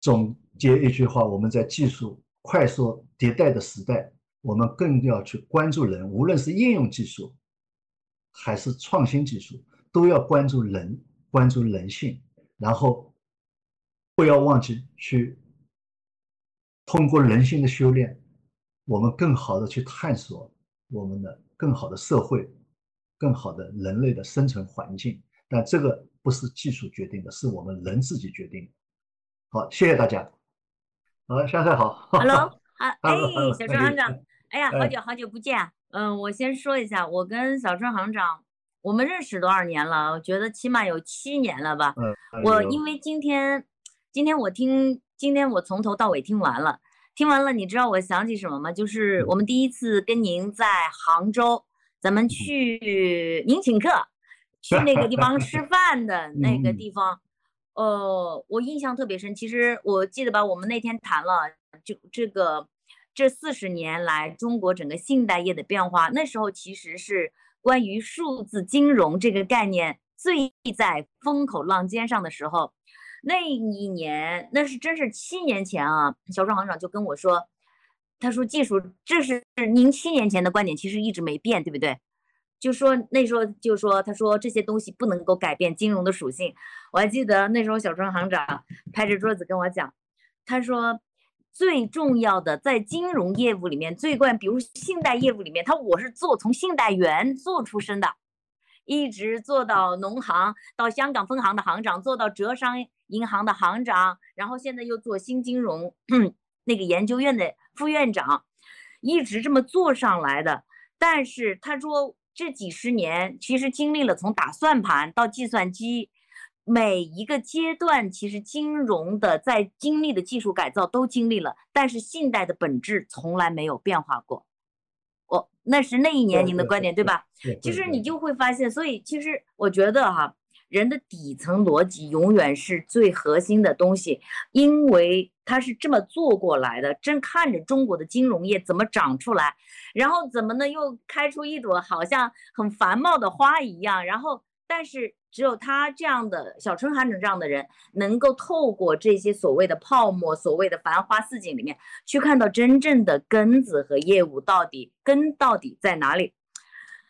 总结一句话，我们在技术快速迭代的时代，我们更要去关注人，无论是应用技术还是创新技术，都要关注人，关注人性，然后不要忘记去通过人性的修炼，我们更好的去探索我们的更好的社会，更好的人类的生存环境。但这个不是技术决定的，是我们人自己决定。好，谢谢大家。好，香菜好。Hello，好，哎，小春行长，哎呀，好久好久不见。嗯，我先说一下，我跟小春行长，我们认识多少年了？我觉得起码有七年了吧。嗯。我因为今天，今天我听，今天我从头到尾听完了，听完了，你知道我想起什么吗？就是我们第一次跟您在杭州，咱们去您请客，去那个地方 吃饭的 那个地方。呃，我印象特别深。其实我记得吧，我们那天谈了就这个这四十年来中国整个信贷业的变化。那时候其实是关于数字金融这个概念最在风口浪尖上的时候。那一年，那是真是七年前啊。小庄行长就跟我说，他说技术这是您七年前的观点，其实一直没变，对不对？就说那时候就说，他说这些东西不能够改变金融的属性。我还记得那时候小春行长拍着桌子跟我讲，他说最重要的在金融业务里面最关，比如信贷业务里面，他我是做从信贷员做出身的，一直做到农行，到香港分行的行长，做到浙商银行的行长，然后现在又做新金融 那个研究院的副院长，一直这么做上来的。但是他说。这几十年其实经历了从打算盘到计算机，每一个阶段其实金融的在经历的技术改造都经历了，但是信贷的本质从来没有变化过。哦，那是那一年您的观点对吧？其实你就会发现，所以其实我觉得哈。人的底层逻辑永远是最核心的东西，因为他是这么做过来的。正看着中国的金融业怎么长出来，然后怎么呢又开出一朵好像很繁茂的花一样。然后，但是只有他这样的小春寒这样的人，能够透过这些所谓的泡沫、所谓的繁花似锦里面，去看到真正的根子和业务到底根到底在哪里。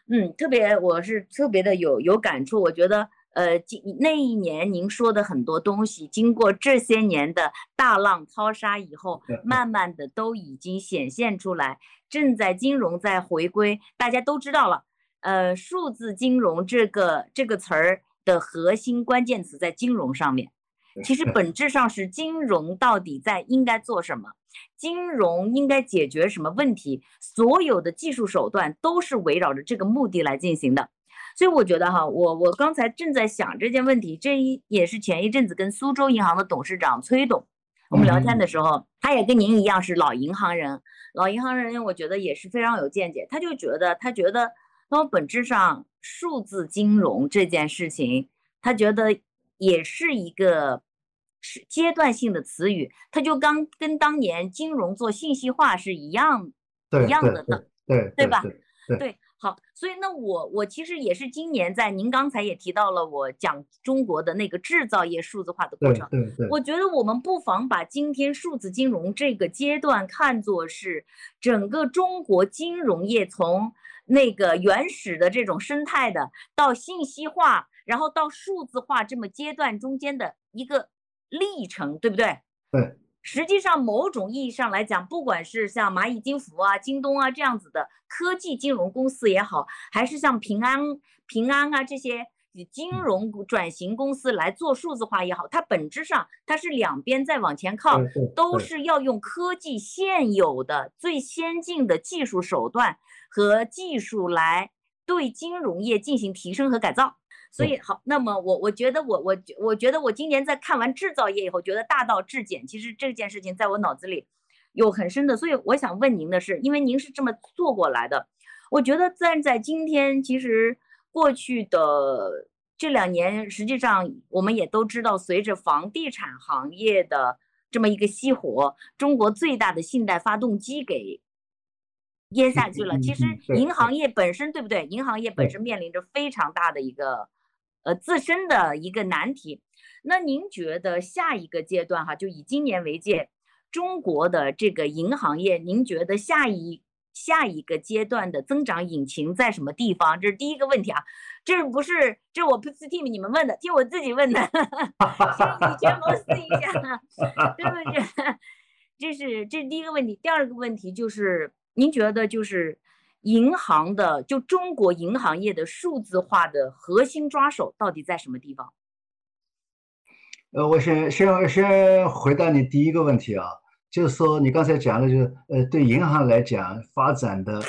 嗯，特别我是特别的有有感触，我觉得。呃，今那一年您说的很多东西，经过这些年的大浪淘沙以后，慢慢的都已经显现出来，正在金融在回归。大家都知道了，呃，数字金融这个这个词儿的核心关键词在金融上面，其实 本质上是金融到底在应该做什么，金融应该解决什么问题，所有的技术手段都是围绕着这个目的来进行的。所以我觉得哈，我我刚才正在想这件问题，这一也是前一阵子跟苏州银行的董事长崔董我们聊天的时候，他也跟您一样是老银行人，老银行人我觉得也是非常有见解。他就觉得，他觉得，那么本质上数字金融这件事情，他觉得也是一个是阶段性的词语，他就刚跟当年金融做信息化是一样一样的的，对对吧？对。好，所以那我我其实也是今年在您刚才也提到了我讲中国的那个制造业数字化的过程。对对。我觉得我们不妨把今天数字金融这个阶段看作是整个中国金融业从那个原始的这种生态的到信息化，然后到数字化这么阶段中间的一个历程，对不对？对。实际上，某种意义上来讲，不管是像蚂蚁金服啊、京东啊这样子的科技金融公司也好，还是像平安、平安啊这些金融转型公司来做数字化也好，它本质上它是两边在往前靠，都是要用科技现有的最先进的技术手段和技术来对金融业进行提升和改造。所以好，那么我我觉得我我我觉得我今年在看完制造业以后，觉得大道至简，其实这件事情在我脑子里有很深的。所以我想问您的是，因为您是这么做过来的，我觉得站在今天，其实过去的这两年，实际上我们也都知道，随着房地产行业的这么一个熄火，中国最大的信贷发动机给淹下去了。嗯其实银行业本身，对不对？银行业本身面临着非常大的一个呃自身的一个难题。那您觉得下一个阶段哈，就以今年为界，中国的这个银行业，您觉得下一下一个阶段的增长引擎在什么地方？这是第一个问题啊，这不是这我不是替你们问的，替我自己问的，先以权谋私一下，对不对？这是这是第一个问题。第二个问题就是，您觉得就是银行的，就中国银行业的数字化的核心抓手到底在什么地方？呃，我先先先回答你第一个问题啊，就是说你刚才讲的，就是呃，对银行来讲发展的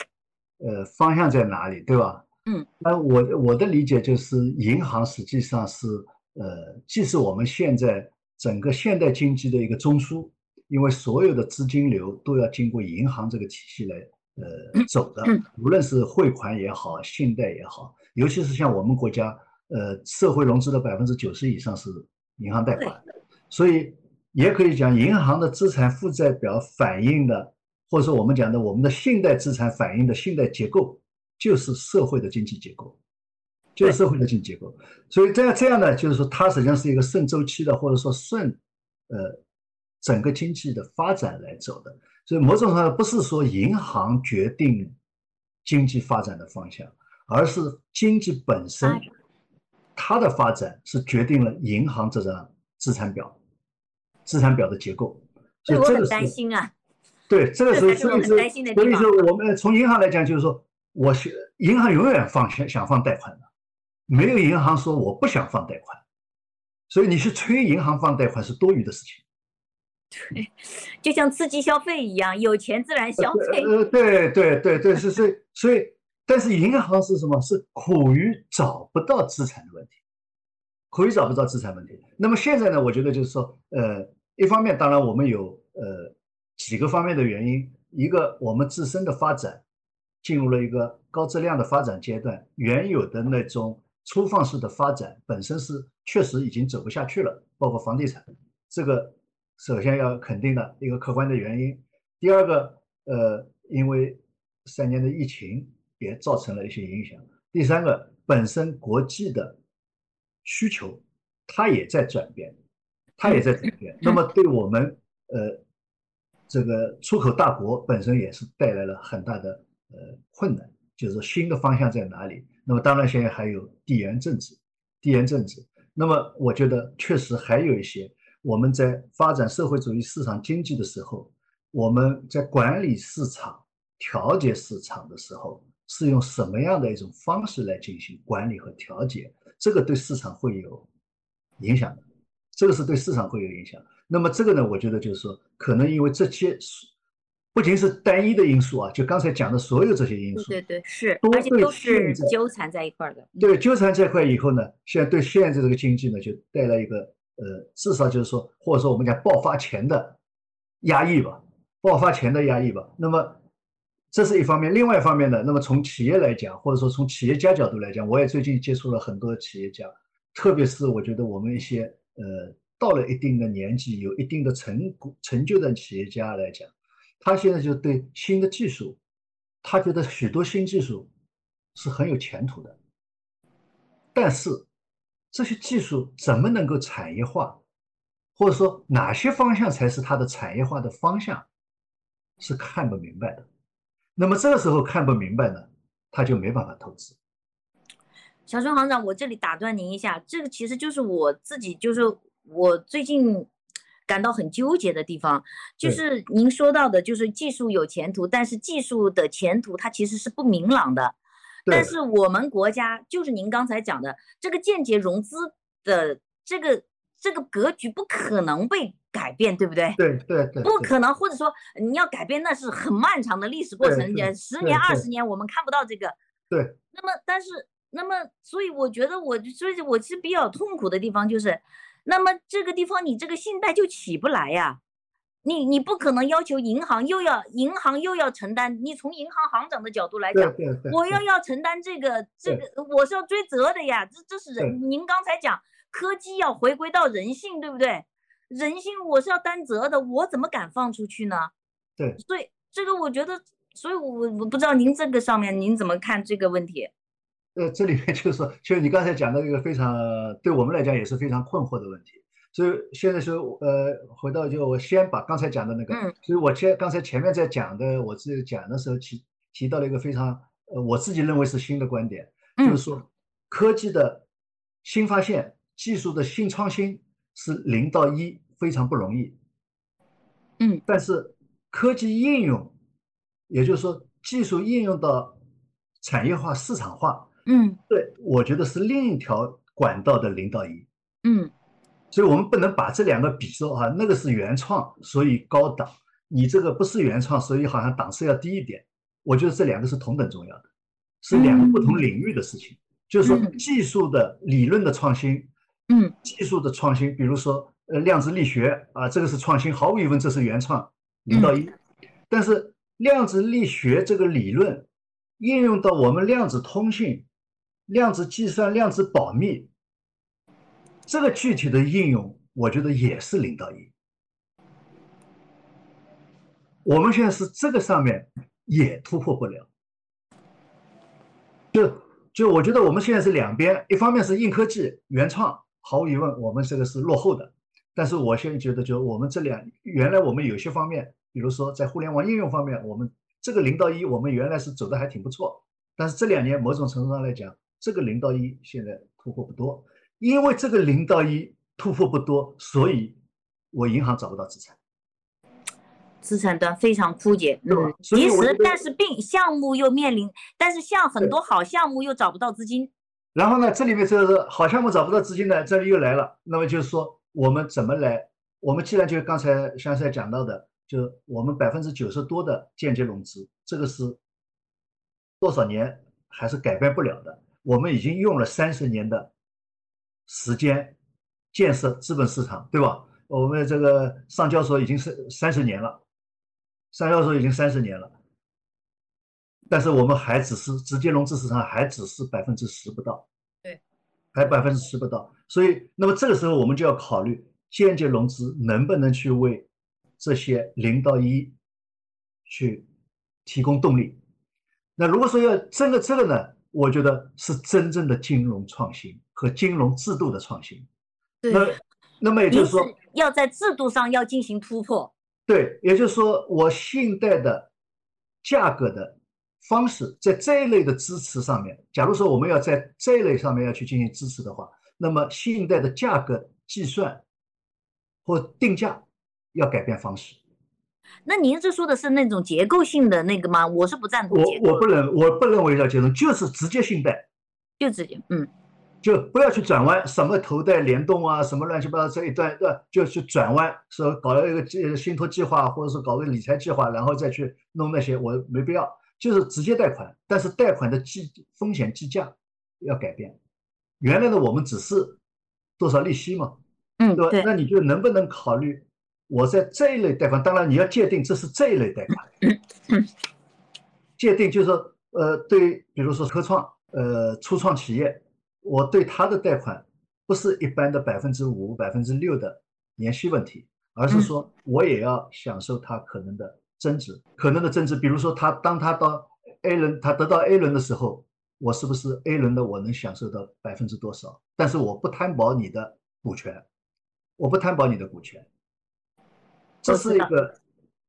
呃方向在哪里，对吧？嗯，那我我的理解就是，银行实际上是呃，既是我们现在整个现代经济的一个中枢，因为所有的资金流都要经过银行这个体系来呃走的嗯，无论是汇款也好，信贷也好，尤其是像我们国家，呃，社会融资的百分之九十以上是银行贷款，所以也可以讲，银行的资产负债表反映的，或者说我们讲的我们的信贷资产反映的信贷结构，就是社会的经济结构，就是社会的经济结构。所以这样这样呢，就是说它实际上是一个顺周期的，或者说顺呃整个经济的发展来走的。所以某种程度上不是说银行决定经济发展的方向，而是经济本身它的发展是决定了银行这张资产表，资产表的结构。所以这个是担心啊。对，这个时候所以说担心的地方所以说我们从银行来讲，就是说我是银行永远放想想放贷款的，没有银行说我不想放贷款，所以你去催银行放贷款是多余的事情。就像刺激消费一样，有钱自然消费。呃，对对对对，是是，所以，但是银行是什么？是苦于找不到资产的问题，苦于找不到资产问题。那么现在呢，我觉得就是说，呃，一方面当然我们有呃几个方面的原因，一个我们自身的发展进入了一个高质量的发展阶段，原有的那种粗放式的发展本身是确实已经走不下去了，包括房地产这个。首先要肯定的一个客观的原因，第二个，呃，因为三年的疫情也造成了一些影响，第三个，本身国际的需求它也在转变，它也在转变，那么对我们呃这个出口大国本身也是带来了很大的呃困难，就是新的方向在哪里？那么当然现在还有地缘政治，地缘政治，那么我觉得确实还有一些。我们在发展社会主义市场经济的时候，我们在管理市场、调节市场的时候，是用什么样的一种方式来进行管理和调节？这个对市场会有影响的，这个是对市场会有影响。那么这个呢，我觉得就是说，可能因为这些不仅是单一的因素啊，就刚才讲的所有这些因素，对对对，是，而且都是纠缠在一块儿的。嗯对纠缠在一块以后呢，现在对现在这个经济呢，就带来一个。呃，至少就是说，或者说我们讲爆发前的压抑吧，爆发前的压抑吧。那么这是一方面，另外一方面呢，那么从企业来讲，或者说从企业家角度来讲，我也最近接触了很多企业家，特别是我觉得我们一些呃到了一定的年纪、有一定的成果成就的企业家来讲，他现在就对新的技术，他觉得许多新技术是很有前途的，但是。这些技术怎么能够产业化，或者说哪些方向才是它的产业化的方向，是看不明白的。那么这个时候看不明白呢，他就没办法投资。小孙行长，我这里打断您一下，这个其实就是我自己，就是我最近感到很纠结的地方，就是您说到的，就是技术有前途，但是技术的前途它其实是不明朗的。但是我们国家就是您刚才讲的这个间接融资的这个这个格局不可能被改变，对不对？对对对，不可能，或者说你要改变那是很漫长的历史过程，十年二十年我们看不到这个。对。那么，但是，那么，所以我觉得我，所以我是比较痛苦的地方就是，那么这个地方你这个信贷就起不来呀。你你不可能要求银行又要银行又要承担，你从银行行长的角度来讲，我要要承担这个这个，我是要追责的呀。这这是人，您刚才讲科技要回归到人性，对不对？人性我是要担责的，我怎么敢放出去呢？对，所以这个我觉得所以我我不知道您这个上面您怎么看这个问题？呃，这里面就是说，就是你刚才讲的一个非常对我们来讲也是非常困惑的问题。所以现在是呃，回到就我先把刚才讲的那个，嗯。所以我前刚才前面在讲的，我自己讲的时候提提到了一个非常呃，我自己认为是新的观点，就嗯是说科技的新发现、技术的新创新是零到一非常不容易，嗯，但是科技应用，也就是说技术应用到产业化、市场化，嗯。对我觉得是另一条管道的零到一。嗯所以我们不能把这两个比作啊，那个是原创，所以高档；你这个不是原创，所以好像档次要低一点。我觉得这两个是同等重要的，是两个不同领域的事情。就是说，嗯技术的理论的创新，嗯技术的创新，比如说呃量子力学啊，这个是创新，毫无疑问这是原创，零到一。但是量子力学这个理论应用到我们量子通信、量子计算、量子保密。这个具体的应用，我觉得也是零到一。我们现在是这个上面也突破不了，就就我觉得我们现在是两边，一方面是硬科技原创，毫无疑问我们这个是落后的，但是我现在觉得，就我们这两原来我们有些方面，比如说在互联网应用方面，我们这个零到一，我们原来是走的还挺不错，但是这两年某种程度上来讲，这个零到一现在突破不多。因为这个零到一突破不多，所以我银行找不到资产，资产端非常枯竭，嗯，其实但是并项目又面临，但是像很多好项目又找不到资金，然后呢，这里面这个好项目找不到资金呢，这里又来了。那么就是说，我们怎么来？我们既然就刚才香赛讲到的，就我们百分之九十多的间接融资，这个是多少年还是改变不了的。我们已经用了三十年的时间建设资本市场，对吧？我们这个上交所已经是三十年了，上交所已经三十年了，但是我们还只是直接融资市场还只是百分之十不到，对，还百分之十不到。所以，那么这个时候我们就要考虑间接融资能不能去为这些零到一去提供动力。那如果说要真的这个呢，我觉得是真正的金融创新和金融制度的创新。对那那么也就是说，要在制度上要进行突破，对，也就是说，我信贷的价格的方式，在这一类的支持上面，假如说我们要在这一类上面要去进行支持的话，那么信贷的价格计算或定价要改变方式。那您是说的是那种结构性的那个吗？我是不赞同我结构我不认我不认为叫结论，就是直接信贷，就直接嗯就不要去转弯，什么头贷联动啊，什么乱七八糟这一段段就去转弯，说搞了一个计信托计划，或者是搞个理财计划，然后再去弄那些，我没必要，就是直接贷款，但是贷款的计风险计价要改变。原来的我们只是多少利息嘛，嗯对吧？那你就能不能考虑，我在这一类贷款，当然你要界定这是这一类贷款，界定就是说，呃，对，比如说科创，呃，初创企业，我对它的贷款不是一般的百分之五、百分之六的年息问题，而是嗯说我也要享受它可能的增值，可能的增值。比如说他当他到 A 轮，他得到 A 轮的时候，我是不是 A 轮的我能享受到百分之多少？但是我不担保你的股权，我不担保你的股权，这是一个，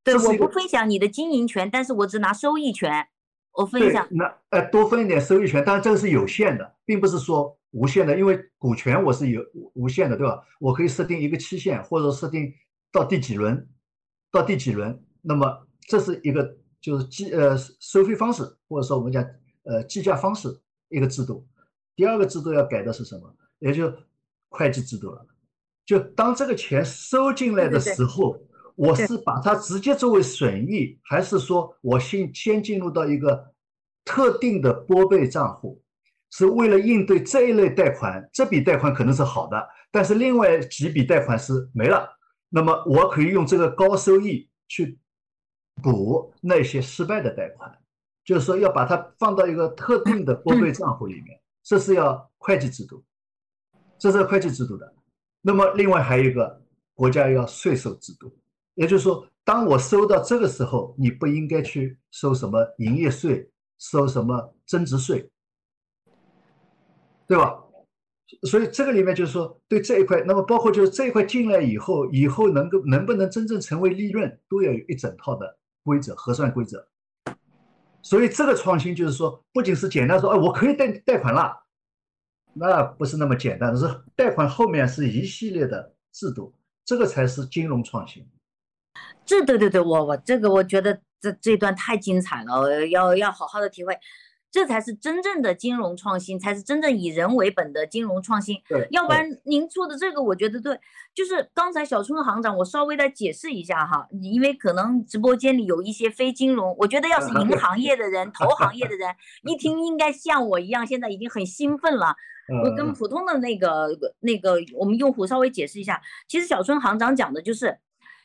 对，我不分享你的经营权，但是我只拿收益权，我分享，那呃多分一点收益权，当然这个是有限的，并不是说无限的，因为股权我是有无限的，对吧？我可以设定一个期限，或者设定到第几轮，到第几轮，那么这是一个就是计呃收费方式，或者说我们讲呃计价方式一个制度。第二个制度要改的是什么？也就会计制度了。就当这个钱收进来的对对对时候，我是把它直接作为损益，还是说我先先进入到一个特定的拨备账户，是为了应对这一类贷款，这笔贷款可能是好的，但是另外几笔贷款是没了，那么我可以用这个高收益去补那些失败的贷款，就是说要把它放到一个特定的 拨备账户里面，这是要会计制度，这是会计制度的。那么另外还有一个国家要税收制度，也就是说，当我收到这个时候，你不应该去收什么营业税，收什么增值税，对吧？所以这个里面就是说，对这一块，那么包括就是这一块进来以后，以后能够能不能真正成为利润，都要有一整套的规则核算规则。所以这个创新就是说，不仅是简单说，哎，我可以贷贷款了，那不是那么简单，是贷款后面是一系列的制度，这个才是金融创新。这对对对，我我这个我觉得这这段太精彩了，要要好好的体会。这才是真正的金融创新，才是真正以人为本的金融创新。对，要不然您说的这个，我觉得对。就是刚才小春行长，我稍微再解释一下哈，因为可能直播间里有一些非金融，我觉得要是银行业的人、投行业的人，一听应该像我一样，现在已经很兴奋了。我跟普通的那个那个我们用户稍微解释一下，其实小春行长讲的就是。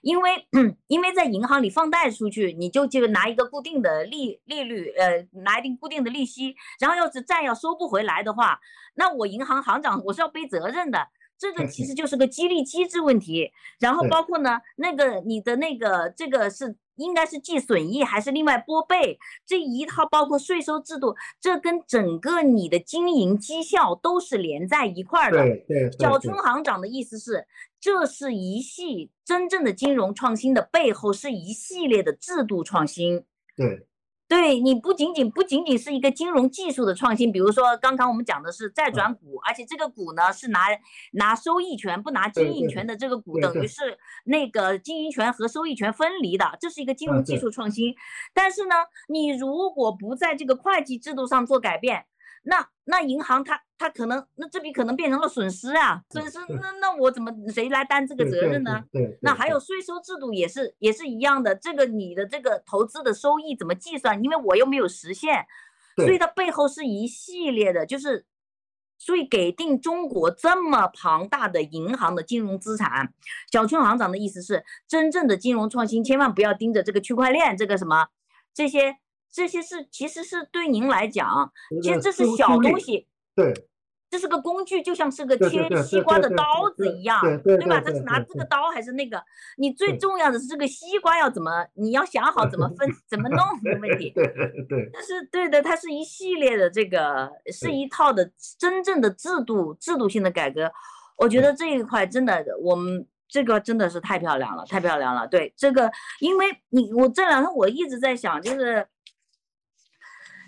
因为，因为在银行里放贷出去，你就就拿一个固定的利利率，呃，拿一定固定的利息，然后要是债要收不回来的话，那我银行行长我是要背责任的。这个 其实就是个激励机制问题。然后包括呢，那个你的那个这个是。应该是计损益还是另外拨备？这一套包括税收制度，这跟整个你的经营绩效都是连在一块儿的。对对。小春行长的意思是，这是一系真正的金融创新的背后是一系列的制度创新。对。对你不仅仅不仅仅是一个金融技术的创新，比如说刚刚我们讲的是债转股，而且这个股呢是拿拿收益权不拿经营权的这个股，等于是那个经营权和收益权分离的，这是一个金融技术创新。但是呢，你如果不在这个会计制度上做改变，那那银行它它可能那这笔可能变成了损失啊，损失那那我怎么谁来担这个责任呢？对，那还有税收制度也是也是一样的，这个你的这个投资的收益怎么计算？因为我又没有实现，所以它背后是一系列的，就是所以给定中国这么庞大的银行的金融资产。小春行长的意思是，真正的金融创新千万不要盯着这个区块链这个什么这些。这些是其实是对您来讲，其实这是小东西，对，这是个工具，就像是个切西瓜的刀子一样，对吧？他是拿这个刀还是那个？你最重要的是这个西瓜要怎么？你要想好怎么分、怎么弄的 问题。对对。但是对的，它是一系列的这个，是一套的真正的制度、制度性的改革。我觉得这一块真的，我们这个真的是太漂亮了，太漂亮了。对这个，因为你我这两天我一直在想，就是。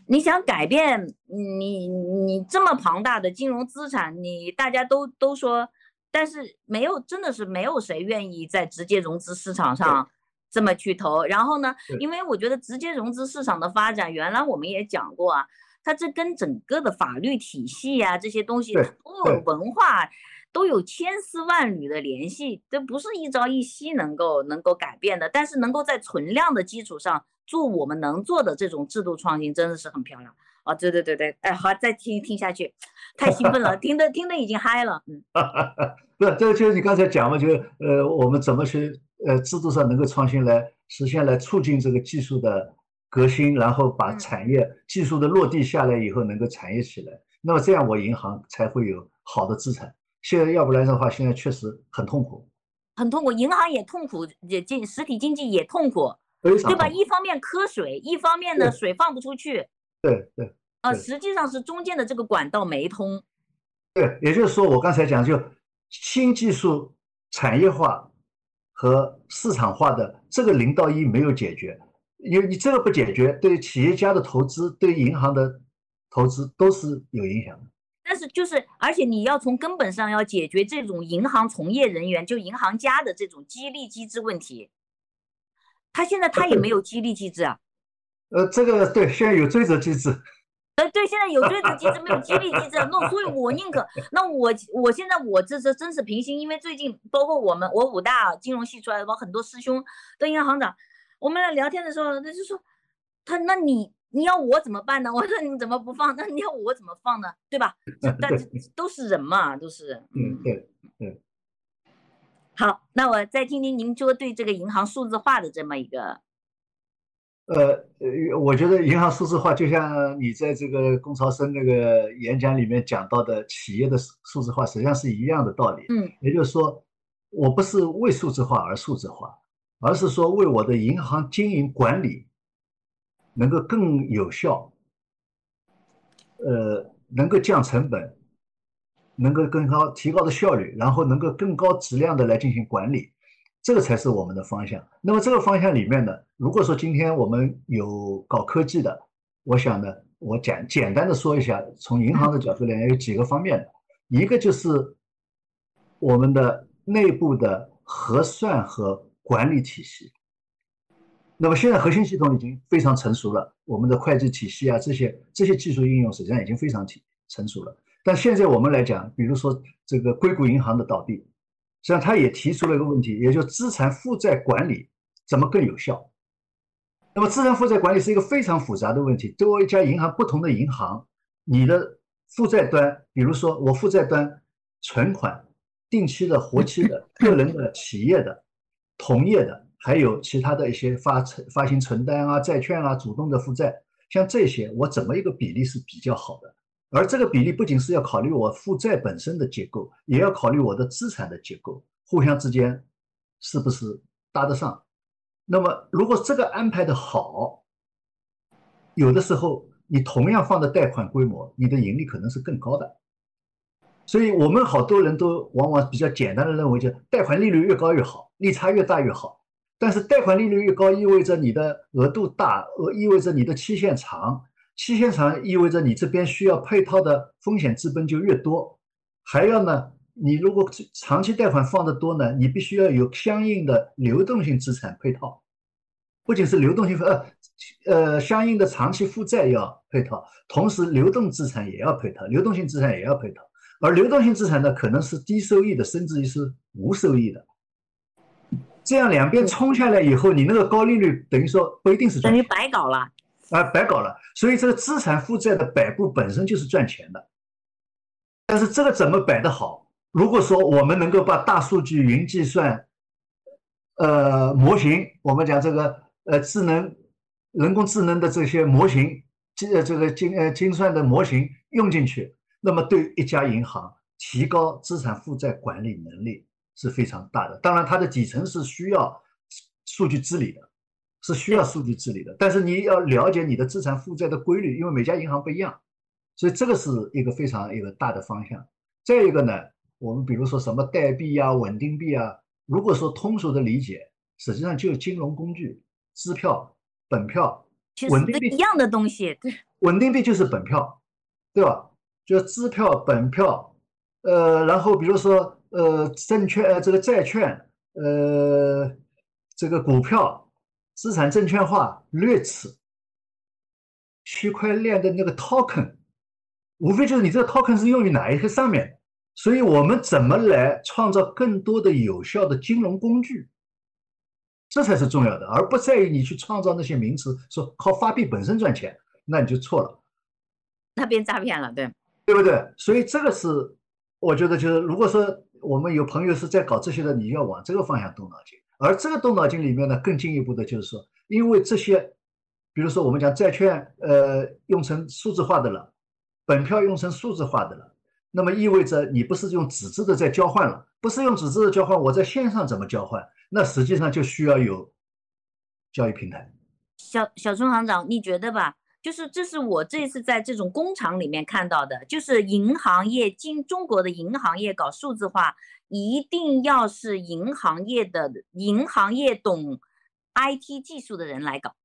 你想改变你你这么庞大的金融资产，你大家都都说，但是没有真的是没有谁愿意在直接融资市场上这么去投。然后呢，因为我觉得直接融资市场的发展，原来我们也讲过啊，它这跟整个的法律体系呀这些东西都有文化，都有千丝万缕的联系，这不是一朝一夕能够能够改变的。但是能够在存量的基础上。做我们能做的这种制度创新，真的是很漂亮啊！对对对对，哎，好，再听听下去，太兴奋了，听的听的已经嗨了，嗯，不是，这个就是你刚才讲嘛，就是呃，我们怎么去呃制度上能够创新来实现来促进这个技术的革新，然后把产业技术的落地下来以后能够产业起来，那么这样我银行才会有好的资产。现在要不然的话，现在确实很痛苦，很痛苦，银行也痛苦，也经实体经济也痛苦。对吧？一方面磕水，一方面呢水放不出去。对对。啊，实际上是中间的这个管道没通。对，也就是说，我刚才讲，就新技术产业化和市场化的这个零到一没有解决，因为你这个不解决，对企业家的投资、对银行的投资都是有影响的。但是就是，而且你要从根本上要解决这种银行从业人员，就银行家的这种激励机制问题。他现在他也没有激励机制啊，呃，这个对，现在有追责机制，呃，对，现在有追责机制，没有激励机制，那所以我宁可，那我我现在我这是真是平心，因为最近包括我们我武大金融系出来的，包括很多师兄的银行行长，我们俩聊天的时候，他就说，他那你你要我怎么办呢？我说你怎么不放？那你要我怎么放呢？对吧？但是都是人嘛，都是，嗯，对对。好，那我再听听您说对这个银行数字化的这么一个，呃呃，我觉得银行数字化就像你在这个龚朝生那个演讲里面讲到的企业的数字化，实际上是一样的道理。嗯，也就是说，我不是为数字化而数字化，而是说为我的银行经营管理能够更有效，呃，能够降成本，能够更高提高的效率，然后能够更高质量的来进行管理，这个才是我们的方向。那么这个方向里面呢，如果说今天我们有搞科技的，我想呢，我简简单的说一下，从银行的角度来讲，有几个方面的，一个就是我们的内部的核算和管理体系。那么现在核心系统已经非常成熟了，我们的会计体系啊，这些这些技术应用实际上已经非常成成熟了。但现在我们来讲，比如说这个硅谷银行的倒闭，实际上他也提出了一个问题，也就资产负债管理怎么更有效。那么资产负债管理是一个非常复杂的问题，作为一家银行，不同的银行，你的负债端，比如说我负债端存款、定期的、活期的、个人的、企业的、同业的。还有其他的一些发存发行存单啊、债券啊、主动的负债，像这些，我怎么一个比例是比较好的？而这个比例不仅是要考虑我负债本身的结构，也要考虑我的资产的结构，互相之间是不是搭得上？那么，如果这个安排的好，有的时候你同样放的贷款规模，你的盈利可能是更高的。所以我们好多人都往往比较简单的认为，就贷款利率越高越好，利差越大越好。但是贷款利率越高，意味着你的额度大，呃，意味着你的期限长，期限长意味着你这边需要配套的风险资本就越多。还要呢，你如果长期贷款放的多呢，你必须要有相应的流动性资产配套，不仅是流动性呃呃相应的长期负债要配套，同时流动资产也要配套，流动性资产也要配套。而流动性资产呢，可能是低收益的，甚至于是无收益的。这样两边冲下来以后，你那个高利率等于说不一定是等于白搞了啊，白搞了。所以这个资产负债的摆布本身就是赚钱的，但是这个怎么摆的好？如果说我们能够把大数据、云计算、呃模型，我们讲这个呃智能、人工智能的这些模型，精呃这个精呃精算的模型用进去，那么对一家银行提高资产负债管理能力。是非常大的，当然它的底层是需要数据治理的，是需要数据治理的。但是你要了解你的资产负债的规律，因为每家银行不一样，所以这个是一个非常一个大的方向。再一个呢，我们比如说什么代币啊、稳定币啊，如果说通俗的理解，实际上就是金融工具，支票、本票、稳定币一样的东西。对，稳定币就是本票，对吧？就支票、本票，呃，然后比如说。呃，证券呃，这个债券，呃，这个股票，资产证券化，略词，区块链的那个 token，无非就是你这个 token 是用于哪一个上面，所以我们怎么来创造更多的有效的金融工具，这才是重要的，而不在于你去创造那些名词，说靠发币本身赚钱，那你就错了，那变诈骗了，对，对不对？所以这个是我觉得就是如果说。我们有朋友是在搞这些的，你要往这个方向动脑筋。而这个动脑筋里面呢，更进一步的就是说，因为这些，比如说我们讲债券，呃，用成数字化的了，本票用成数字化的了，那么意味着你不是用纸质的在交换了，不是用纸质的交换，我在线上怎么交换？那实际上就需要有交易平台。小小春行长，你觉得吧？就是这是我这次在这种工厂里面看到的，就是银行业进中国的银行业搞数字化，一定要是银行业的银行业懂 IT 技术的人来搞，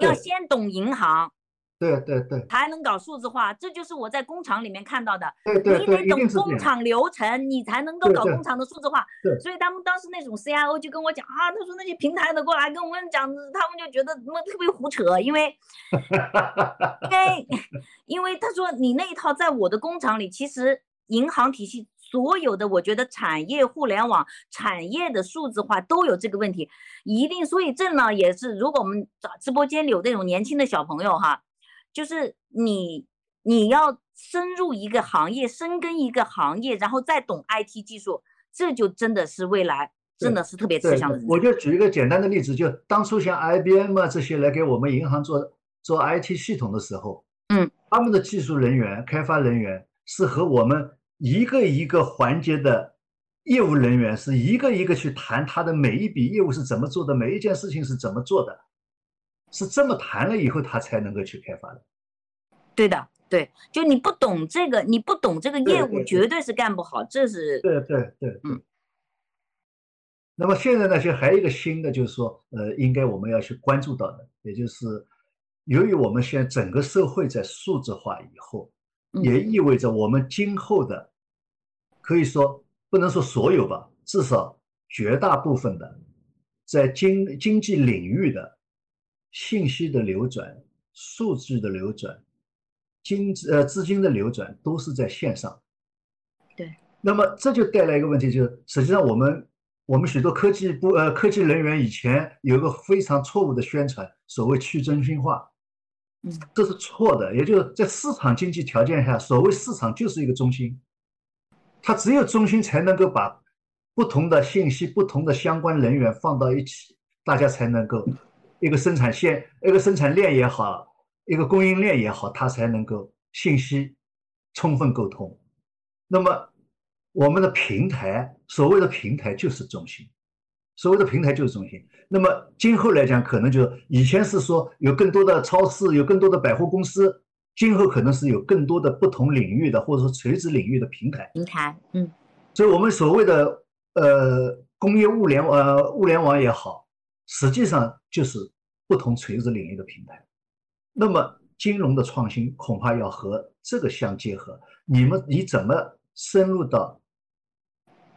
要先懂银行。对对对，才能搞数字化，这就是我在工厂里面看到的。对对对，你得懂工厂流程，你才能够搞工厂的数字化。对，所以他们当时那种 CIO 就跟我讲啊，他说那些平台的过来跟我们讲，他们就觉得那特别胡扯，因为，因为，因为他说你那一套在我的工厂里，其实银行体系所有的，我觉得产业互联网产业的数字化都有这个问题，一定。所以这呢也是，如果我们直播间里有那种年轻的小朋友哈。就是你，你要深入一个行业，深耕一个行业，然后再懂 IT 技术，这就真的是未来，真的是特别吃香的。我就举一个简单的例子，就当初像 IBM 啊这些来给我们银行做做 IT 系统的时候，嗯，他们的技术人员、开发人员是和我们一个一个环节的业务人员是一个一个去谈他的每一笔业务是怎么做的，每一件事情是怎么做的，是这么谈了以后，他才能够去开发的。对的，对，就你不懂这个，你不懂这个业务，绝对是干不好。这是对对对，嗯。那么现在呢，就还有一个新的，就是说，呃，应该我们要去关注到的，也就是由于我们现在整个社会在数字化以后，也意味着我们今后的，可以说不能说所有吧，至少绝大部分的，在经经济领域的信息的流转、数据的流转、金呃资金的流转都是在线上。对。那么这就带来一个问题，就是实际上我们。我们许多科技部呃科技人员以前有个非常错误的宣传，所谓去中心化，嗯，这是错的。也就是在市场经济条件下，所谓市场就是一个中心，它只有中心才能够把不同的信息、不同的相关人员放到一起，大家才能够一个生产线、一个生产链也好，一个供应链也好，它才能够信息充分沟通。那么。我们的平台，所谓的平台就是中心，所谓的平台就是中心。那么今后来讲，可能就以前是说有更多的超市，有更多的百货公司，今后可能是有更多的不同领域的或者说垂直领域的平台。平台，嗯。所以我们所谓的呃工业物联呃物联网也好，实际上就是不同垂直领域的平台。那么金融的创新恐怕要和这个相结合。你们你怎么深入到？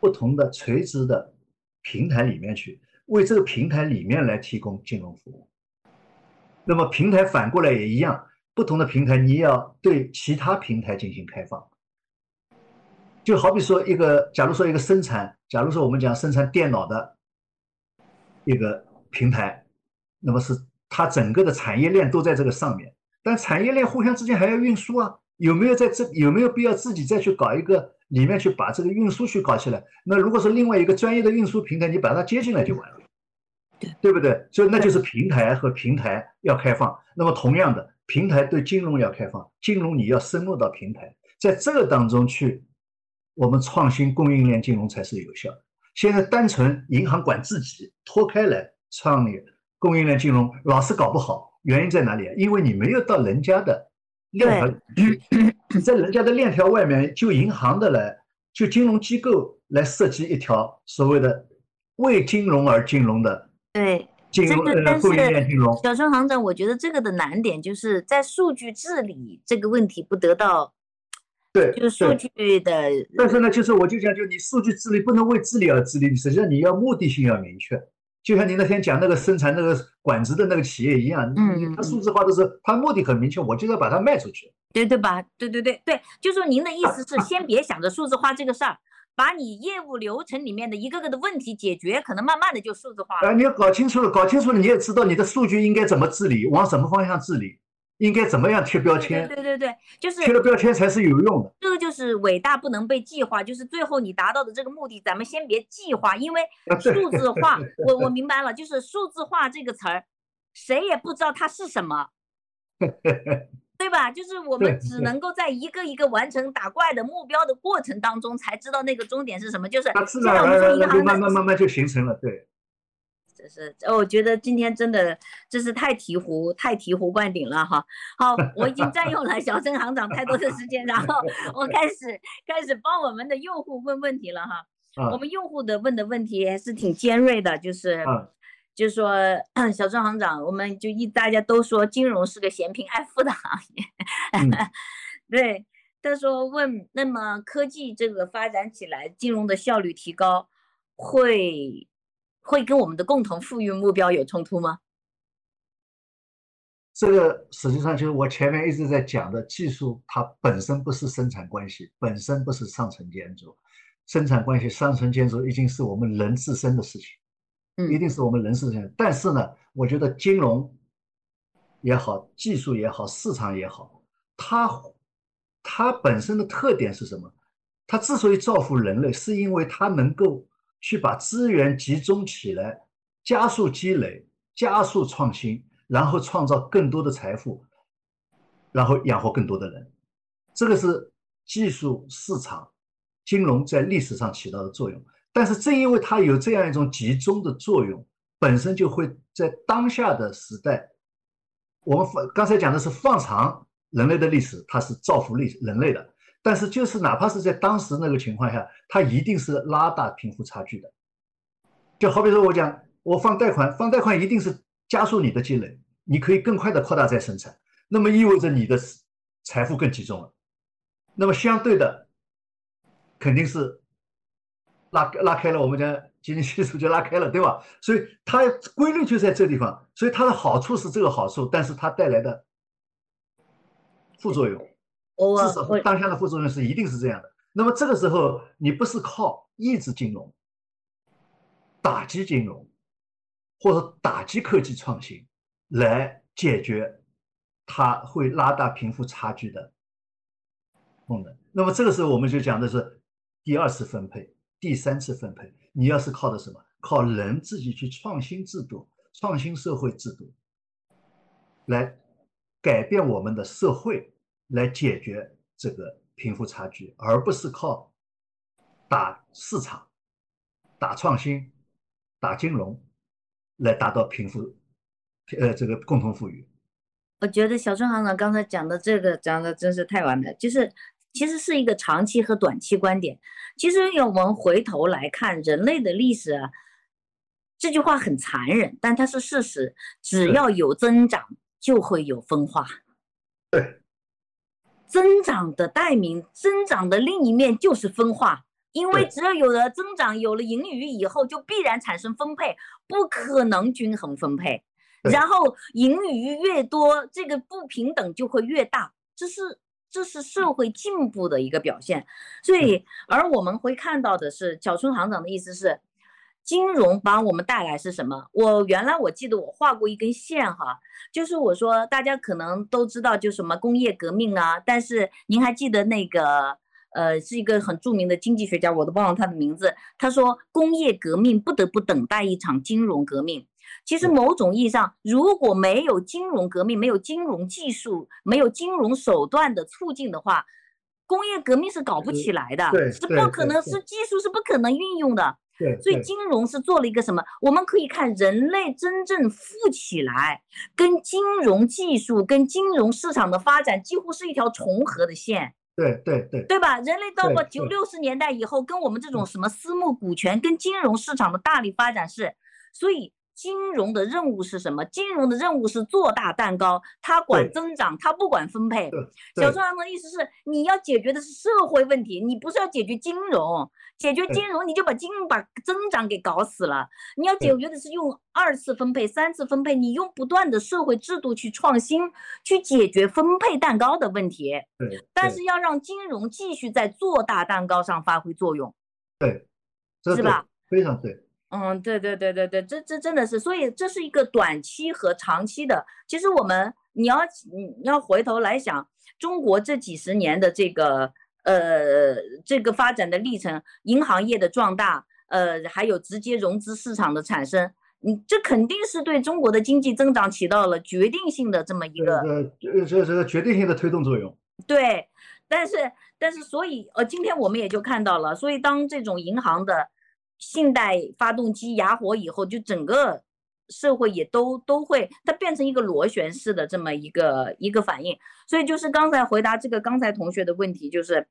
不同的垂直的平台里面去，为这个平台里面来提供金融服务。那么平台反过来也一样，不同的平台你要对其他平台进行开放。就好比说一个，假如说一个生产，假如说我们讲生产电脑的一个平台，那么是它整个的产业链都在这个上面，但产业链互相之间还要运输啊，有没有在这有没有必要自己再去搞一个？里面去把这个运输去搞起来，那如果是另外一个专业的运输平台，你把它接进来就完了，对对不对？所以那就是平台和平台要开放。那么同样的，平台对金融要开放，金融你要深入到平台，在这个当中去，我们创新供应链金融才是有效的。现在单纯银行管自己，脱开来创业供应链金融，老是搞不好，原因在哪里？因为你没有到人家的。链条去，在人家的链条外面，就银行的来，就金融机构来设计一条所谓的为金融而金融的对金融呃供应链金融。小春行长，我觉得这个的难点就是在数据治理这个问题不得到，对，就是数据的。但是呢，就是我就讲，就你数据治理不能为治理而治理，实际上你要目的性要明确。就像你那天讲那个生产那个管子的那个企业一样，嗯，它数字化的时候，它目的很明确，我就要把它卖出去，对对吧？对对对对，就说您的意思是，先别想着数字化这个事儿，把你业务流程里面的一个个的问题解决，可能慢慢的就数字化了。啊，你要搞清楚了，搞清楚了，你也知道你的数据应该怎么治理，往什么方向治理。应该怎么样贴标签？对对对，就是贴了标签才是有用的。这个就是伟大不能被计划，就是最后你达到的这个目的，咱们先别计划，因为数字化，我我明白了，就是数字化这个词儿，谁也不知道它是什么，对吧？就是我们只能够在一个一个完成打怪的目标的过程当中，才知道那个终点是什么。就是现在我们说银行慢慢慢慢就形成了，对。是，我觉得今天真的真是太醍醐、太醍醐灌顶了哈。好，我已经占用了小郑行长太多的时间，然后我开始开始帮我们的用户问问题了哈。我们用户的问的问题还是挺尖锐的，就是就是说，小郑行长，我们就一大家都说金融是个嫌贫爱富的行业，对。他说问，那么科技这个发展起来，金融的效率提高会？会跟我们的共同富裕目标有冲突吗？这个实际上就是我前面一直在讲的技术，它本身不是生产关系，本身不是上层建筑，生产关系、上层建筑已经是我们人自身的事情，嗯，一定是我们人自身。但是呢，我觉得金融也好，技术也好，市场也好，它它本身的特点是什么？它之所以造福人类，是因为它能够。去把资源集中起来，加速积累，加速创新，然后创造更多的财富，然后养活更多的人。这个是技术、市场、金融在历史上起到的作用。但是正因为它有这样一种集中的作用，本身就会在当下的时代，我们放刚才讲的是放长人类的历史，它是造福历人类的。但是就是哪怕是在当时那个情况下，它一定是拉大贫富差距的。就好比说我讲，我放贷款，放贷款一定是加速你的积累，你可以更快的扩大再生产，那么意味着你的财富更集中了。那么相对的，肯定是。拉拉开了，我们讲经济系数就拉开了，对吧？所以它规律就在这地方，所以它的好处是这个好处，但是它带来的副作用，至少当下的副作用是一定是这样的。那么这个时候，你不是靠抑制金融、打击金融，或者打击科技创新来解决它会拉大贫富差距的功能。那么这个时候，我们就讲的是第二次分配。第三次分配，你要是靠的什么？靠人自己去创新制度、创新社会制度，来改变我们的社会，来解决这个贫富差距，而不是靠打市场、打创新、打金融来达到贫富，呃，这个共同富裕。我觉得小春行长刚才讲的这个讲的真是太完美了，就是。其实是一个长期和短期观点。其实有我们回头来看人类的历史，啊，这句话很残忍，但它是事实。只要有增长，就会有分化。对，增长的代名，增长的另一面就是分化。因为只要有了增长，有了盈余以后，就必然产生分配，不可能均衡分配。然后盈余越多，这个不平等就会越大。这是。这是社会进步的一个表现，所以而我们会看到的是，小春行长的意思是，金融帮我们带来是什么？我原来我记得我画过一根线哈，就是我说大家可能都知道就什么工业革命啊，但是您还记得那个呃是一个很著名的经济学家，我都忘了他的名字，他说工业革命不得不等待一场金融革命。其实某种意义上，如果没有金融革命，没有金融技术，没有金融手段的促进的话，工业革命是搞不起来的，是不可能，是技术是不可能运用的。对，所以金融是做了一个什么？我们可以看人类真正富起来，跟金融技术、跟金融市场的发展几乎是一条重合的线。对对对，对吧？人类到过九六十年代以后，跟我们这种什么私募股权、跟金融市场的大力发展是，所以。金融的任务是什么？金融的任务是做大蛋糕，它管增长，它不管分配。小春阳的意思是，你要解决的是社会问题，你不是要解决金融。解决金融，你就把金融把增长给搞死了。你要解决的是用二次分配、三次分配，你用不断的社会制度去创新，去解决分配蛋糕的问题。对。但是要让金融继续在做大蛋糕上发挥作用。对。是吧？非常对。嗯，对对对对对，这这真的是，所以这是一个短期和长期的。其实我们你要你要回头来想，中国这几十年的这个呃这个发展的历程，银行业的壮大，呃，还有直接融资市场的产生，你这肯定是对中国的经济增长起到了决定性的这么一个呃这这个决定性的推动作用。对，但是但是所以呃，今天我们也就看到了，所以当这种银行的。信贷发动机哑火以后，就整个社会也都都会，它变成一个螺旋式的这么一个一个反应。所以就是刚才回答这个刚才同学的问题，就是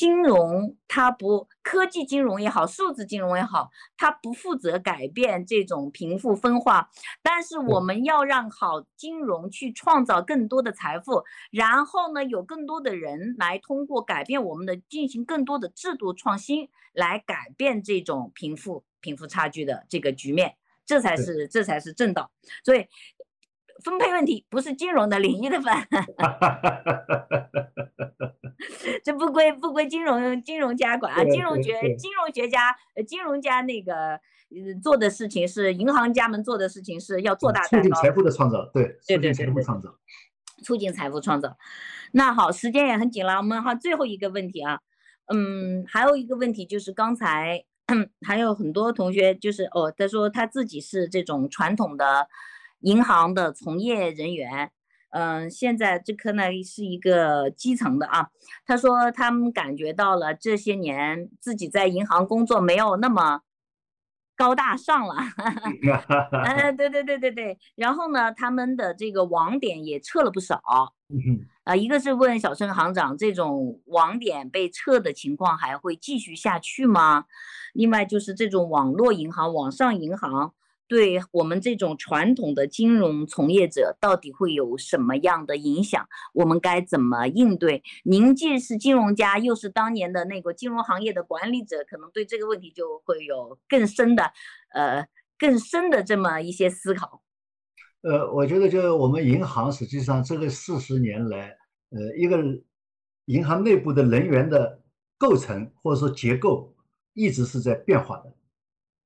金融它不科技金融也好，数字金融也好，它不负责改变这种贫富分化。但是我们要让好金融去创造更多的财富，然后呢，有更多的人来通过改变我们的进行更多的制度创新。来改变这种贫富贫富差距的这个局面，这才是这才是正道。所以分配问题不是金融的领域的分，这不归不归金融金融家管啊。金融学金融学家金融家那个做的事情是银行家们做的事情是要做大促进财富的创造，对对对财富创造，促进财富创造。那好，时间也很紧了，我们好最后一个问题啊。嗯，还有一个问题就是刚才 还有很多同学就是哦，他说他自己是这种传统的银行的从业人员，嗯，现在这颗呢是一个基层的啊。他说他们感觉到了这些年自己在银行工作没有那么高大上了。哎，对对对对对。然后呢，他们的这个网点也撤了不少。啊，一个是问小陈行长，这种网点被撤的情况还会继续下去吗？另外就是这种网络银行、网上银行。对我们这种传统的金融从业者，到底会有什么样的影响？我们该怎么应对？您既是金融家，又是当年的那个金融行业的管理者，可能对这个问题就会有更深的，呃，更深的这么一些思考。呃，我觉得就我们银行实际上这个四十年来，呃，一个银行内部的人员的构成或者说结构，一直是在变化的。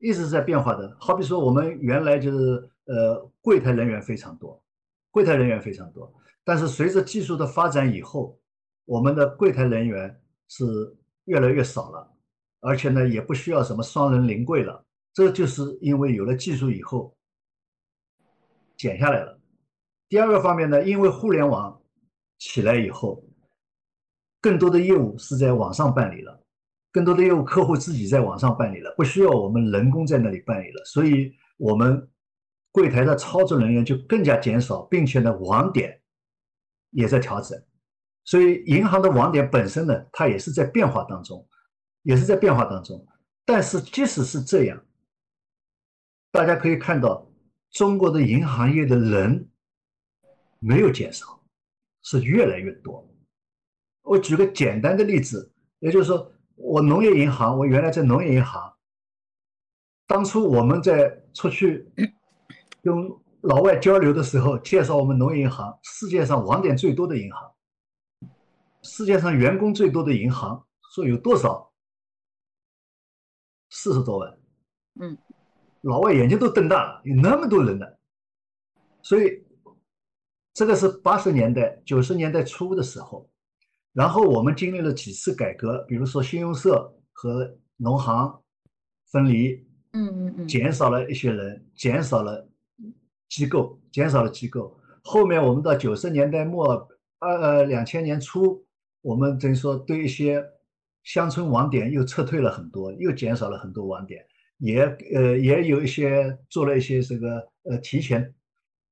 一直在变化的，好比说我们原来就是呃柜台人员非常多，柜台人员非常多，但是随着技术的发展以后，我们的柜台人员是越来越少了，而且呢也不需要什么双人临柜了，这就是因为有了技术以后减下来了。第二个方面呢，因为互联网起来以后，更多的业务是在网上办理了。更多的业务客户自己在网上办理了，不需要我们人工在那里办理了，所以我们柜台的操作人员就更加减少，并且呢网点也在调整，所以银行的网点本身呢它也是在变化当中，也是在变化当中。但是即使是这样，大家可以看到中国的银行业的人没有减少，是越来越多。我举个简单的例子，也就是说。我农业银行，我原来在农业银行。当初我们在出去跟老外交流的时候，介绍我们农业银行，世界上网点最多的银行，世界上员工最多的银行，说有多少？四十多万。嗯，老外眼睛都瞪大了，有那么多人呢。所以，这个是八十年代、九十年代初的时候。然后我们经历了几次改革，比如说信用社和农行分离，嗯嗯嗯，减少了一些人，减少了机构，减少了机构。后面我们到九十年代末，二呃两千年初，我们等于说对一些乡村网点又撤退了很多，又减少了很多网点，也呃也有一些做了一些这个呃提前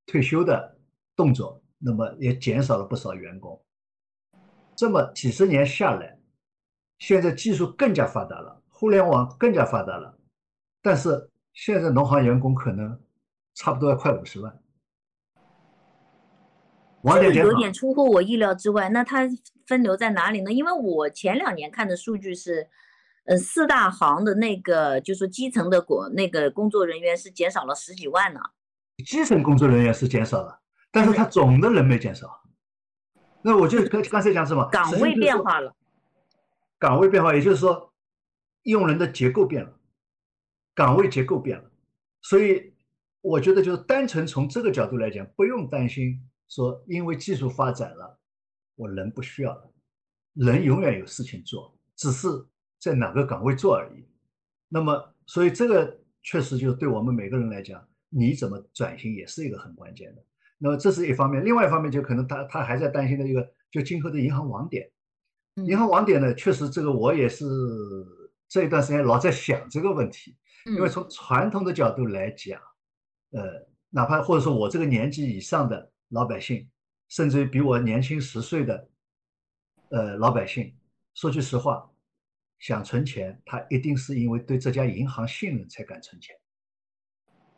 退休的动作，那么也减少了不少员工。这么几十年下来，现在技术更加发达了，互联网更加发达了，但是现在农行员工可能差不多要快五十万。这个有点出乎我意料之外。那它分流在哪里呢？因为我前两年看的数据是，呃，四大行的那个就是基层的工那个工作人员是减少了十几万呢。基层工作人员是减少了，但是他总的人没减少。那我就刚刚才讲什么？岗位变化了，岗位变化，也就是说，用人的结构变了，岗位结构变了，所以我觉得就是单纯从这个角度来讲，不用担心说因为技术发展了，我人不需要了，人永远有事情做，只是在哪个岗位做而已。那么，所以这个确实就对我们每个人来讲，你怎么转型也是一个很关键的。那么这是一方面，另外一方面就可能他他还在担心的一个，就今后的银行网点，银行网点呢，确实这个我也是这一段时间老在想这个问题，因为从传统的角度来讲，呃，哪怕或者说我这个年纪以上的老百姓，甚至于比我年轻十岁的，呃老百姓，说句实话，想存钱，他一定是因为对这家银行信任才敢存钱。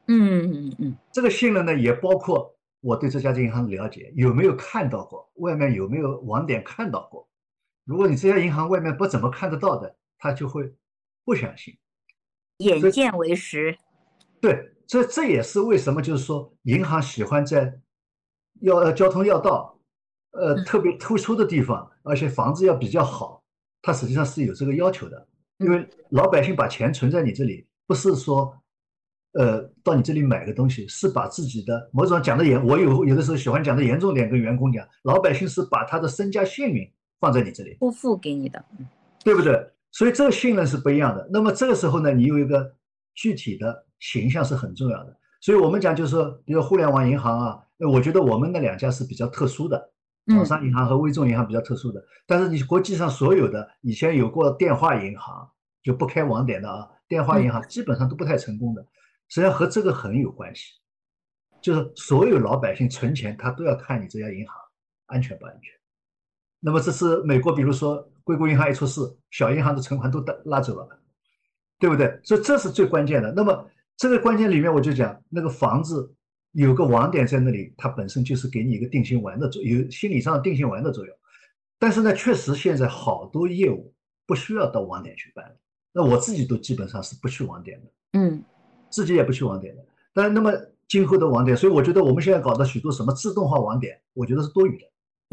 嗯嗯嗯，这个信任呢，也包括。我对这家银行了解，有没有看到过？外面有没有网点看到过？如果你这家银行外面不怎么看得到的，他就会不相信。眼见为实。对，这这也是为什么就是说银行喜欢在要交通要道，呃，特别突出的地方，而且房子要比较好，它实际上是有这个要求的。因为老百姓把钱存在你这里，不是说。呃，到你这里买个东西，是把自己的某种讲的严，我有有的时候喜欢讲的严重点，跟员工讲，老百姓是把他的身家性命放在你这里，托付给你的，对不对？所以这个信任是不一样的。那么这个时候呢，你有一个具体的形象是很重要的。所以我们讲就是说，比如互联网银行啊，那我觉得我们那两家是比较特殊的，网商银行和微众银行比较特殊的。但是你国际上所有的以前有过电话银行就不开网点的啊，电话银行基本上都不太成功的，实际上和这个很有关系。就是所有老百姓存钱，他都要看你这家银行安全不安全。那么这是美国，比如说硅谷银行一出事，小银行的存款都拉走了，对不对？所以这是最关键的。那么这个关键里面，我就讲那个房子有个网点在那里，它本身就是给你一个定心丸的作，有心理上定心丸的作用。但是呢，确实现在好多业务不需要到网点去办，那我自己都基本上是不去网点的，嗯，自己也不去网点的。但那么。今后的网点，所以我觉得我们现在搞的许多什么自动化网点，我觉得是多余的。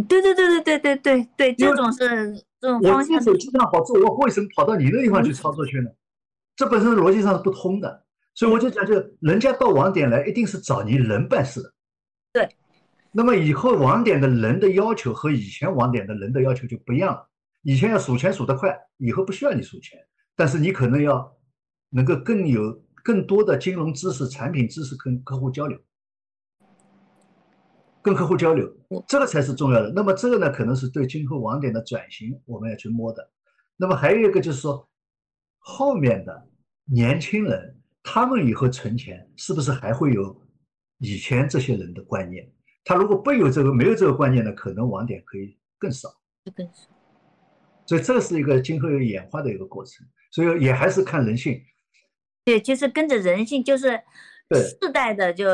对对对对对对对对，这种是这种方向。我手机上好做，我为什么跑到你那地方去操作去呢？这本身逻辑上是不通的。所以我就讲，就人家到网点来，一定是找你人办事的。对。那么以后网点的人的要求和以前网点的人的要求就不一样了。以前要数钱数得快，以后不需要你数钱，但是你可能要能够更有。更多的金融知识、产品知识跟客户交流，跟客户交流，这个才是重要的。那么这个呢，可能是对今后网点的转型我们要去摸的。那么还有一个就是说，后面的年轻人他们以后存钱是不是还会有以前这些人的观念？他如果不有这个、没有这个观念呢，可能网点可以更少，更少。所以这是一个今后要演化的一个过程。所以也还是看人性。对，就是跟着人性，就是世代的，就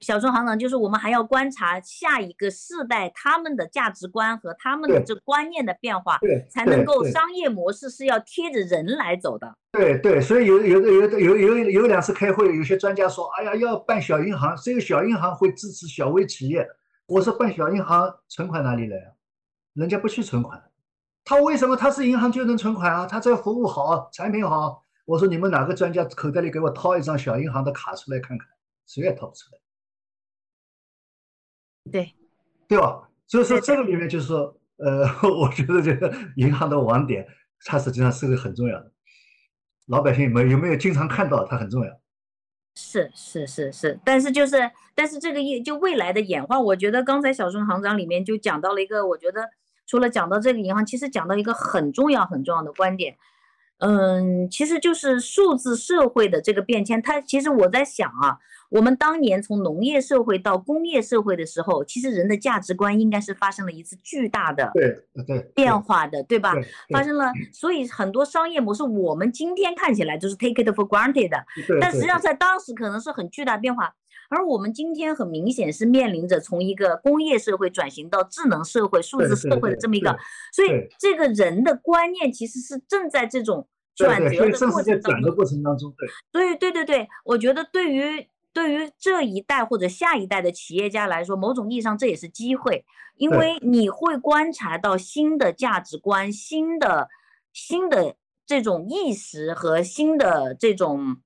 小春行长，就是我们还要观察下一个世代他们的价值观和他们的这观念的变化，对，才能够商业模式是要贴着人来走的。对对，所以有有的有的有有有两次开会，有些专家说，哎呀，要办小银行，这个小银行会支持小微企业。我说办小银行存款哪里来啊？人家不去存款，他为什么他是银行就能存款啊？他这服务好，产品好。我说你们哪个专家口袋里给我掏一张小银行的卡出来看看，谁也掏不出来。对，对吧？所以说这个里面就是说，呃，我觉得这个银行的网点，它实际上是个很重要的。老百姓有没有有没有经常看到？它很重要。是是是是，但是就是，但是这个业就未来的演化，我觉得刚才小孙行长里面就讲到了一个，我觉得除了讲到这个银行，其实讲到一个很重要很重要的观点。嗯，其实就是数字社会的这个变迁。它其实我在想啊，我们当年从农业社会到工业社会的时候，其实人的价值观应该是发生了一次巨大的对对变化的，对吧？发生了，所以很多商业模式我们今天看起来就是 take it for granted，的但实际上在当时可能是很巨大变化。而我们今天很明显是面临着从一个工业社会转型到智能社会、数字社会的这么一个，所以这个人的观念其实是正在这种转折的过程当中。过程当中，对，对，对，对，我觉得对于对于这一代或者下一代的企业家来说，某种意义上这也是机会，因为你会观察到新的价值观、新的新的这种意识和新的这种。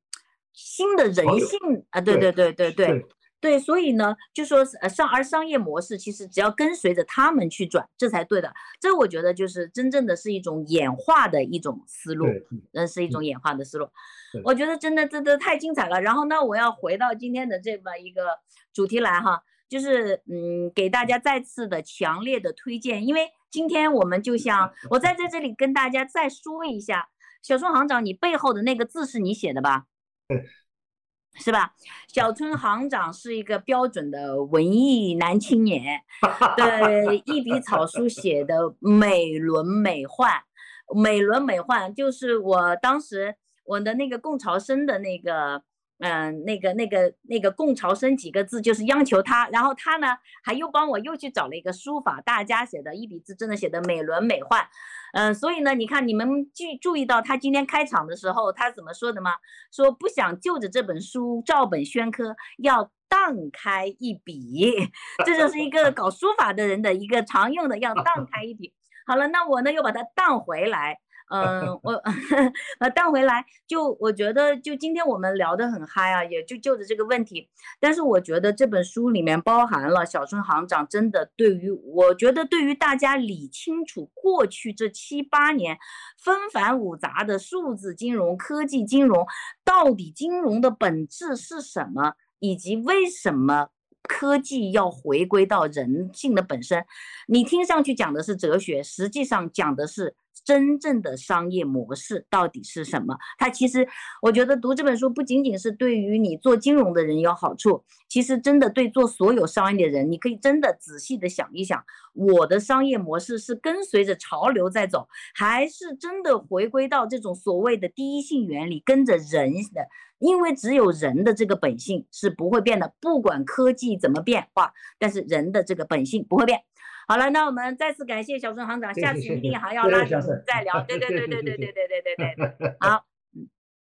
新的人性啊，对对对对对对，所以呢，就说呃商而商业模式其实只要跟随着他们去转，这才对的。这我觉得就是真正的是一种演化的一种思路，嗯，是一种演化的思路。我觉得真的真的太精彩了。然后呢，我要回到今天的这么一个主题来哈，就是嗯，给大家再次的强烈的推荐，因为今天我们就像我再在这里跟大家再说一下，小宋行长，你背后的那个字是你写的吧？是吧？小春行长是一个标准的文艺男青年，对，一笔草书写的美轮美奂，美轮美奂，就是我当时我的那个共潮生的那个。嗯，那个、那个、那个“共潮生”几个字就是央求他，然后他呢，还又帮我又去找了一个书法大家写的一笔字，真的写的美轮美奂。嗯，所以呢，你看你们注注意到他今天开场的时候他怎么说的吗？说不想就着这本书照本宣科，要荡开一笔，这就是一个搞书法的人的一个常用的，要荡开一笔。好了，那我呢又把它荡回来。嗯，我呃，带回来就我觉得，就今天我们聊得很嗨啊，也就就着这个问题。但是我觉得这本书里面包含了小春行长真的对于，我觉得对于大家理清楚过去这七八年纷繁芜杂的数字金融、科技金融，到底金融的本质是什么，以及为什么科技要回归到人性的本身。你听上去讲的是哲学，实际上讲的是。真正的商业模式到底是什么？它其实，我觉得读这本书不仅仅是对于你做金融的人有好处，其实真的对做所有商业的人，你可以真的仔细的想一想，我的商业模式是跟随着潮流在走，还是真的回归到这种所谓的第一性原理，跟着人的？因为只有人的这个本性是不会变的，不管科技怎么变化，但是人的这个本性不会变。好了，那我们再次感谢小孙行长，下次一定还要拉着你再聊。对对对对对对对对对对，好。